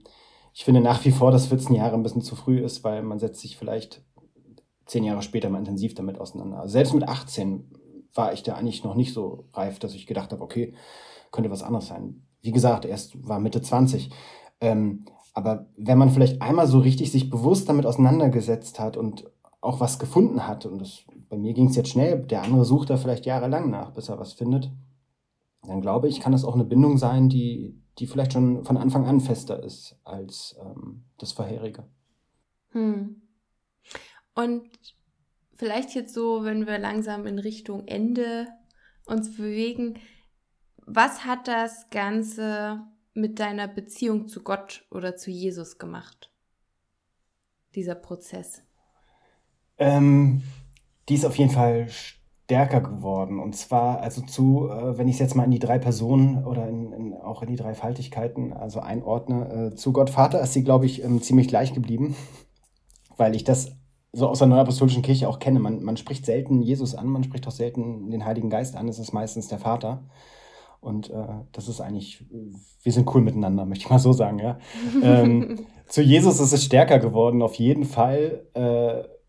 ich finde nach wie vor, dass 14 Jahre ein bisschen zu früh ist, weil man setzt sich vielleicht zehn Jahre später mal intensiv damit auseinander. Also selbst mit 18 war ich da eigentlich noch nicht so reif, dass ich gedacht habe, okay, könnte was anderes sein. Wie gesagt, erst war Mitte 20. Ähm, aber wenn man vielleicht einmal so richtig sich bewusst damit auseinandergesetzt hat und auch was gefunden hat, und das, bei mir ging es jetzt schnell, der andere sucht da vielleicht jahrelang nach, bis er was findet, dann glaube ich, kann das auch eine Bindung sein, die, die vielleicht schon von Anfang an fester ist als ähm, das vorherige. Hm. Und vielleicht jetzt so, wenn wir langsam in Richtung Ende uns bewegen, was hat das Ganze mit deiner Beziehung zu Gott oder zu Jesus gemacht? Dieser Prozess. Ähm, die ist auf jeden Fall stärker geworden. Und zwar, also zu, äh, wenn ich es jetzt mal in die drei Personen oder in, in, auch in die drei Faltigkeiten also einordne, äh, zu Gott Vater ist sie, glaube ich, ähm, ziemlich gleich geblieben, weil ich das so aus der Neuapostolischen Kirche auch kenne. Man, man spricht selten Jesus an, man spricht auch selten den Heiligen Geist an, es ist meistens der Vater. Und äh, das ist eigentlich, wir sind cool miteinander, möchte ich mal so sagen, ja. ähm, zu Jesus ist es stärker geworden, auf jeden Fall.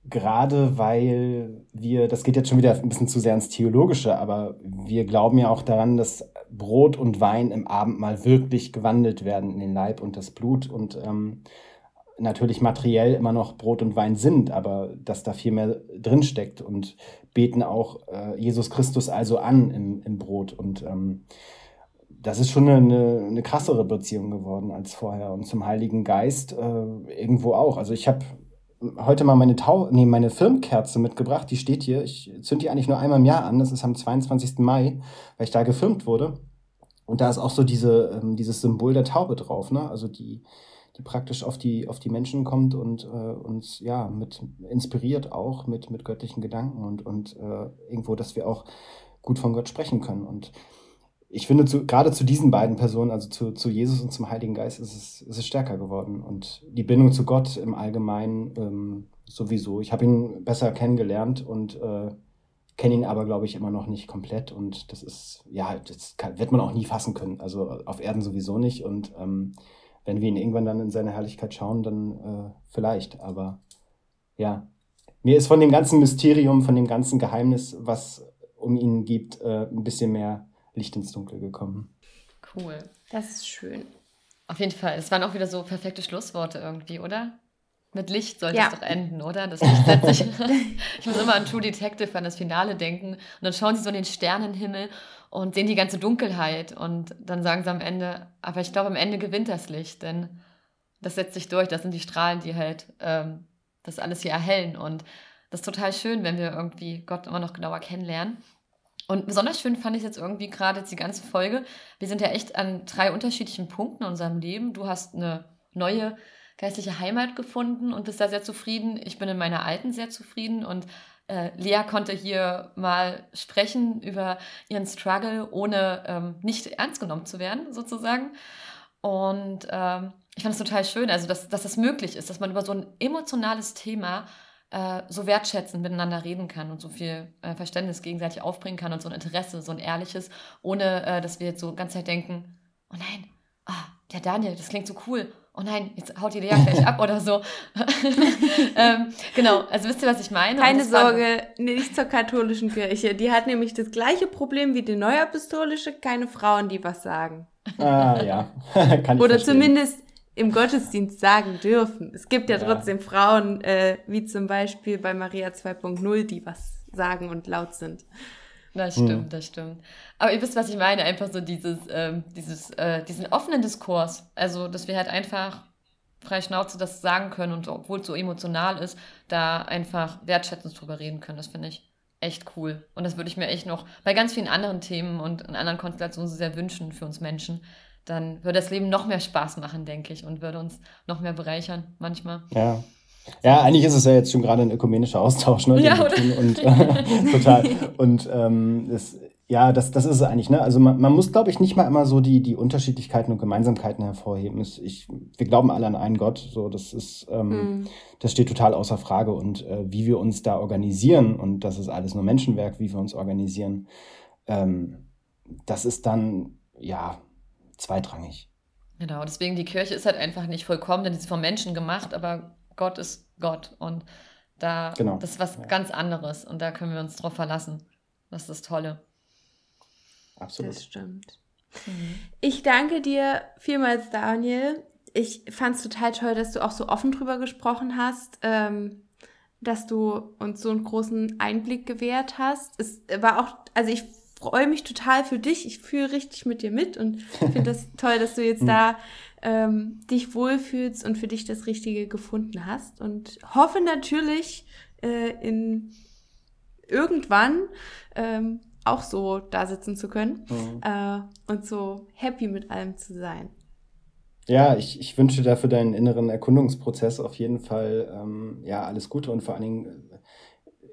Gerade weil wir, das geht jetzt schon wieder ein bisschen zu sehr ins Theologische, aber wir glauben ja auch daran, dass Brot und Wein im Abendmahl wirklich gewandelt werden in den Leib und das Blut und ähm, natürlich materiell immer noch Brot und Wein sind, aber dass da viel mehr drinsteckt und beten auch äh, Jesus Christus also an im, im Brot und ähm, das ist schon eine, eine krassere Beziehung geworden als vorher und zum Heiligen Geist äh, irgendwo auch. Also ich habe heute mal meine Tau nee, meine Firmkerze mitgebracht. Die steht hier. Ich zünde die eigentlich nur einmal im Jahr an. Das ist am 22. Mai, weil ich da gefilmt wurde. Und da ist auch so diese, ähm, dieses Symbol der Taube drauf, ne? Also die, die praktisch auf die, auf die Menschen kommt und äh, uns ja mit inspiriert auch mit, mit göttlichen Gedanken und, und äh, irgendwo, dass wir auch gut von Gott sprechen können. Und ich finde, zu, gerade zu diesen beiden Personen, also zu, zu Jesus und zum Heiligen Geist, ist es, ist es stärker geworden. Und die Bindung zu Gott im Allgemeinen ähm, sowieso. Ich habe ihn besser kennengelernt und äh, kenne ihn aber, glaube ich, immer noch nicht komplett. Und das ist, ja, das kann, wird man auch nie fassen können. Also auf Erden sowieso nicht. Und ähm, wenn wir ihn irgendwann dann in seiner Herrlichkeit schauen, dann äh, vielleicht. Aber ja, mir ist von dem ganzen Mysterium, von dem ganzen Geheimnis, was um ihn gibt, äh, ein bisschen mehr Licht ins Dunkel gekommen. Cool. Das ist schön. Auf jeden Fall. Es waren auch wieder so perfekte Schlussworte irgendwie, oder? Mit Licht sollte ja. es doch enden, oder? Das Licht setzt sich. ich muss immer an True Detective, an das Finale denken. Und dann schauen sie so in den Sternenhimmel und sehen die ganze Dunkelheit. Und dann sagen sie am Ende, aber ich glaube, am Ende gewinnt das Licht, denn das setzt sich durch. Das sind die Strahlen, die halt ähm, das alles hier erhellen. Und das ist total schön, wenn wir irgendwie Gott immer noch genauer kennenlernen. Und besonders schön fand ich jetzt irgendwie gerade die ganze Folge. Wir sind ja echt an drei unterschiedlichen Punkten in unserem Leben. Du hast eine neue geistliche Heimat gefunden und bist da sehr zufrieden. Ich bin in meiner alten sehr zufrieden und äh, Lea konnte hier mal sprechen über ihren Struggle, ohne ähm, nicht ernst genommen zu werden, sozusagen. Und ähm, ich fand es total schön, also dass, dass das möglich ist, dass man über so ein emotionales Thema äh, so wertschätzend miteinander reden kann und so viel äh, Verständnis gegenseitig aufbringen kann und so ein Interesse, so ein ehrliches, ohne äh, dass wir jetzt so ganz Zeit denken, oh nein, ah, der Daniel, das klingt so cool. Oh nein, jetzt haut die Lea gleich ab oder so. ähm, genau, also wisst ihr, was ich meine? Keine Sorge, nicht zur katholischen Kirche. Die hat nämlich das gleiche Problem wie die neuapostolische, keine Frauen, die was sagen. Ah, ja. Kann ich oder verstehen. zumindest im Gottesdienst sagen dürfen. Es gibt ja, ja. trotzdem Frauen, äh, wie zum Beispiel bei Maria 2.0, die was sagen und laut sind. Das stimmt, hm. das stimmt. Aber ihr wisst, was ich meine, einfach so dieses, ähm, dieses, äh, diesen offenen Diskurs. Also, dass wir halt einfach frei Schnauze das sagen können und obwohl es so emotional ist, da einfach wertschätzend drüber reden können. Das finde ich echt cool. Und das würde ich mir echt noch bei ganz vielen anderen Themen und in anderen Konstellationen so sehr wünschen für uns Menschen. Dann würde das Leben noch mehr Spaß machen, denke ich, und würde uns noch mehr bereichern manchmal. Ja. Ja, eigentlich ist es ja jetzt schon gerade ein ökumenischer Austausch, ne? Ja, oder? Und, äh, total. Und ähm, das, ja, das, das ist es eigentlich. Ne? Also man, man muss, glaube ich, nicht mal immer so die, die Unterschiedlichkeiten und Gemeinsamkeiten hervorheben. Ich, wir glauben alle an einen Gott. So, das ist, ähm, mhm. das steht total außer Frage. Und äh, wie wir uns da organisieren, und das ist alles nur Menschenwerk, wie wir uns organisieren, ähm, das ist dann ja zweitrangig. Genau, deswegen die Kirche ist halt einfach nicht vollkommen, denn sie ist vom Menschen gemacht, aber Gott ist Gott und da genau. das ist was ja. ganz anderes und da können wir uns drauf verlassen. Das ist das Tolle. Absolut. Das stimmt. Mhm. Ich danke dir vielmals, Daniel. Ich fand es total toll, dass du auch so offen drüber gesprochen hast, ähm, dass du uns so einen großen Einblick gewährt hast. Es war auch, also ich freue mich total für dich. Ich fühle richtig mit dir mit und finde das toll, dass du jetzt mhm. da ähm, dich wohlfühlst und für dich das Richtige gefunden hast. Und hoffe natürlich äh, in irgendwann ähm, auch so da sitzen zu können mhm. äh, und so happy mit allem zu sein. Ja, ich, ich wünsche dir für deinen inneren Erkundungsprozess auf jeden Fall ähm, ja, alles Gute und vor allen Dingen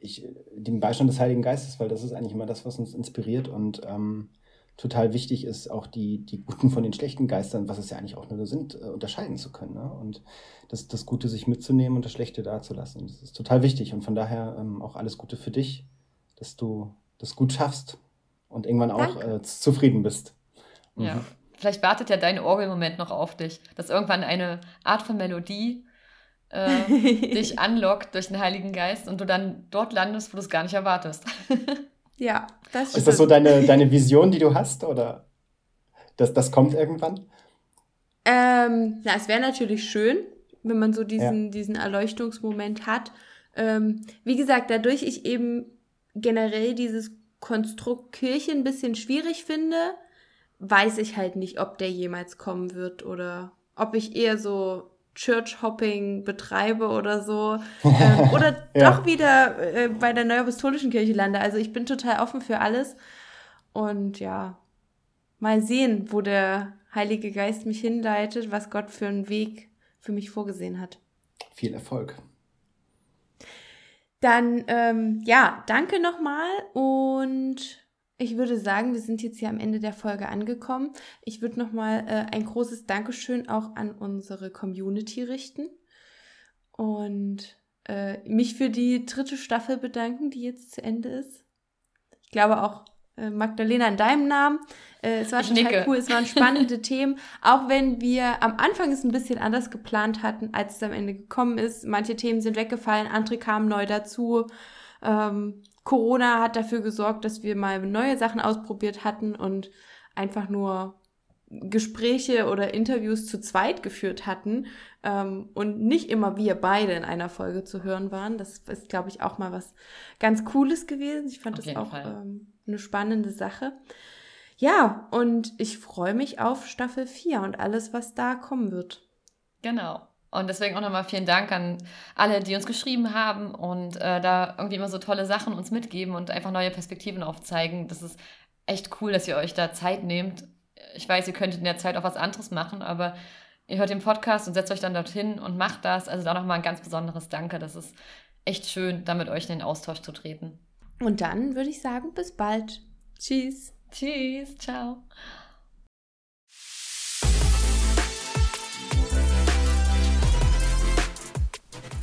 ich, den Beistand des Heiligen Geistes, weil das ist eigentlich immer das, was uns inspiriert und ähm, total wichtig ist, auch die, die guten von den schlechten Geistern, was es ja eigentlich auch nur sind, äh, unterscheiden zu können. Ne? Und das, das Gute sich mitzunehmen und das Schlechte dazulassen. Das ist total wichtig und von daher ähm, auch alles Gute für dich, dass du das gut schaffst und irgendwann auch äh, zufrieden bist. Mhm. Ja, vielleicht wartet ja dein Orgelmoment noch auf dich, dass irgendwann eine Art von Melodie äh, dich anlockt durch den Heiligen Geist und du dann dort landest, wo du es gar nicht erwartest. ja, das stimmt. Ist das so deine, deine Vision, die du hast oder das, das kommt irgendwann? Ähm, na, es wäre natürlich schön, wenn man so diesen, ja. diesen Erleuchtungsmoment hat. Ähm, wie gesagt, dadurch ich eben generell dieses Konstrukt Kirche ein bisschen schwierig finde, weiß ich halt nicht, ob der jemals kommen wird oder ob ich eher so Church-Hopping betreibe oder so. ähm, oder ja. doch wieder äh, bei der Neuapostolischen Kirche lande. Also ich bin total offen für alles. Und ja, mal sehen, wo der Heilige Geist mich hinleitet, was Gott für einen Weg für mich vorgesehen hat. Viel Erfolg. Dann, ähm, ja, danke nochmal und ich würde sagen, wir sind jetzt hier am Ende der Folge angekommen. Ich würde nochmal äh, ein großes Dankeschön auch an unsere Community richten und äh, mich für die dritte Staffel bedanken, die jetzt zu Ende ist. Ich glaube auch äh, Magdalena in deinem Namen. Äh, es war ich total nicke. cool, es waren spannende Themen, auch wenn wir am Anfang es ein bisschen anders geplant hatten, als es am Ende gekommen ist. Manche Themen sind weggefallen, andere kamen neu dazu. Ähm, Corona hat dafür gesorgt, dass wir mal neue Sachen ausprobiert hatten und einfach nur Gespräche oder Interviews zu zweit geführt hatten ähm, und nicht immer wir beide in einer Folge zu hören waren. Das ist, glaube ich, auch mal was ganz Cooles gewesen. Ich fand Auf das auch ähm, eine spannende Sache. Ja, und ich freue mich auf Staffel 4 und alles, was da kommen wird. Genau. Und deswegen auch nochmal vielen Dank an alle, die uns geschrieben haben und äh, da irgendwie immer so tolle Sachen uns mitgeben und einfach neue Perspektiven aufzeigen. Das ist echt cool, dass ihr euch da Zeit nehmt. Ich weiß, ihr könntet in der Zeit auch was anderes machen, aber ihr hört den Podcast und setzt euch dann dorthin und macht das. Also da nochmal ein ganz besonderes Danke. Das ist echt schön, da mit euch in den Austausch zu treten. Und dann würde ich sagen, bis bald. Tschüss. Tschüss, ciao.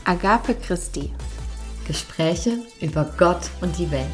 Agape Christi. Gespräche über Gott und die Welt.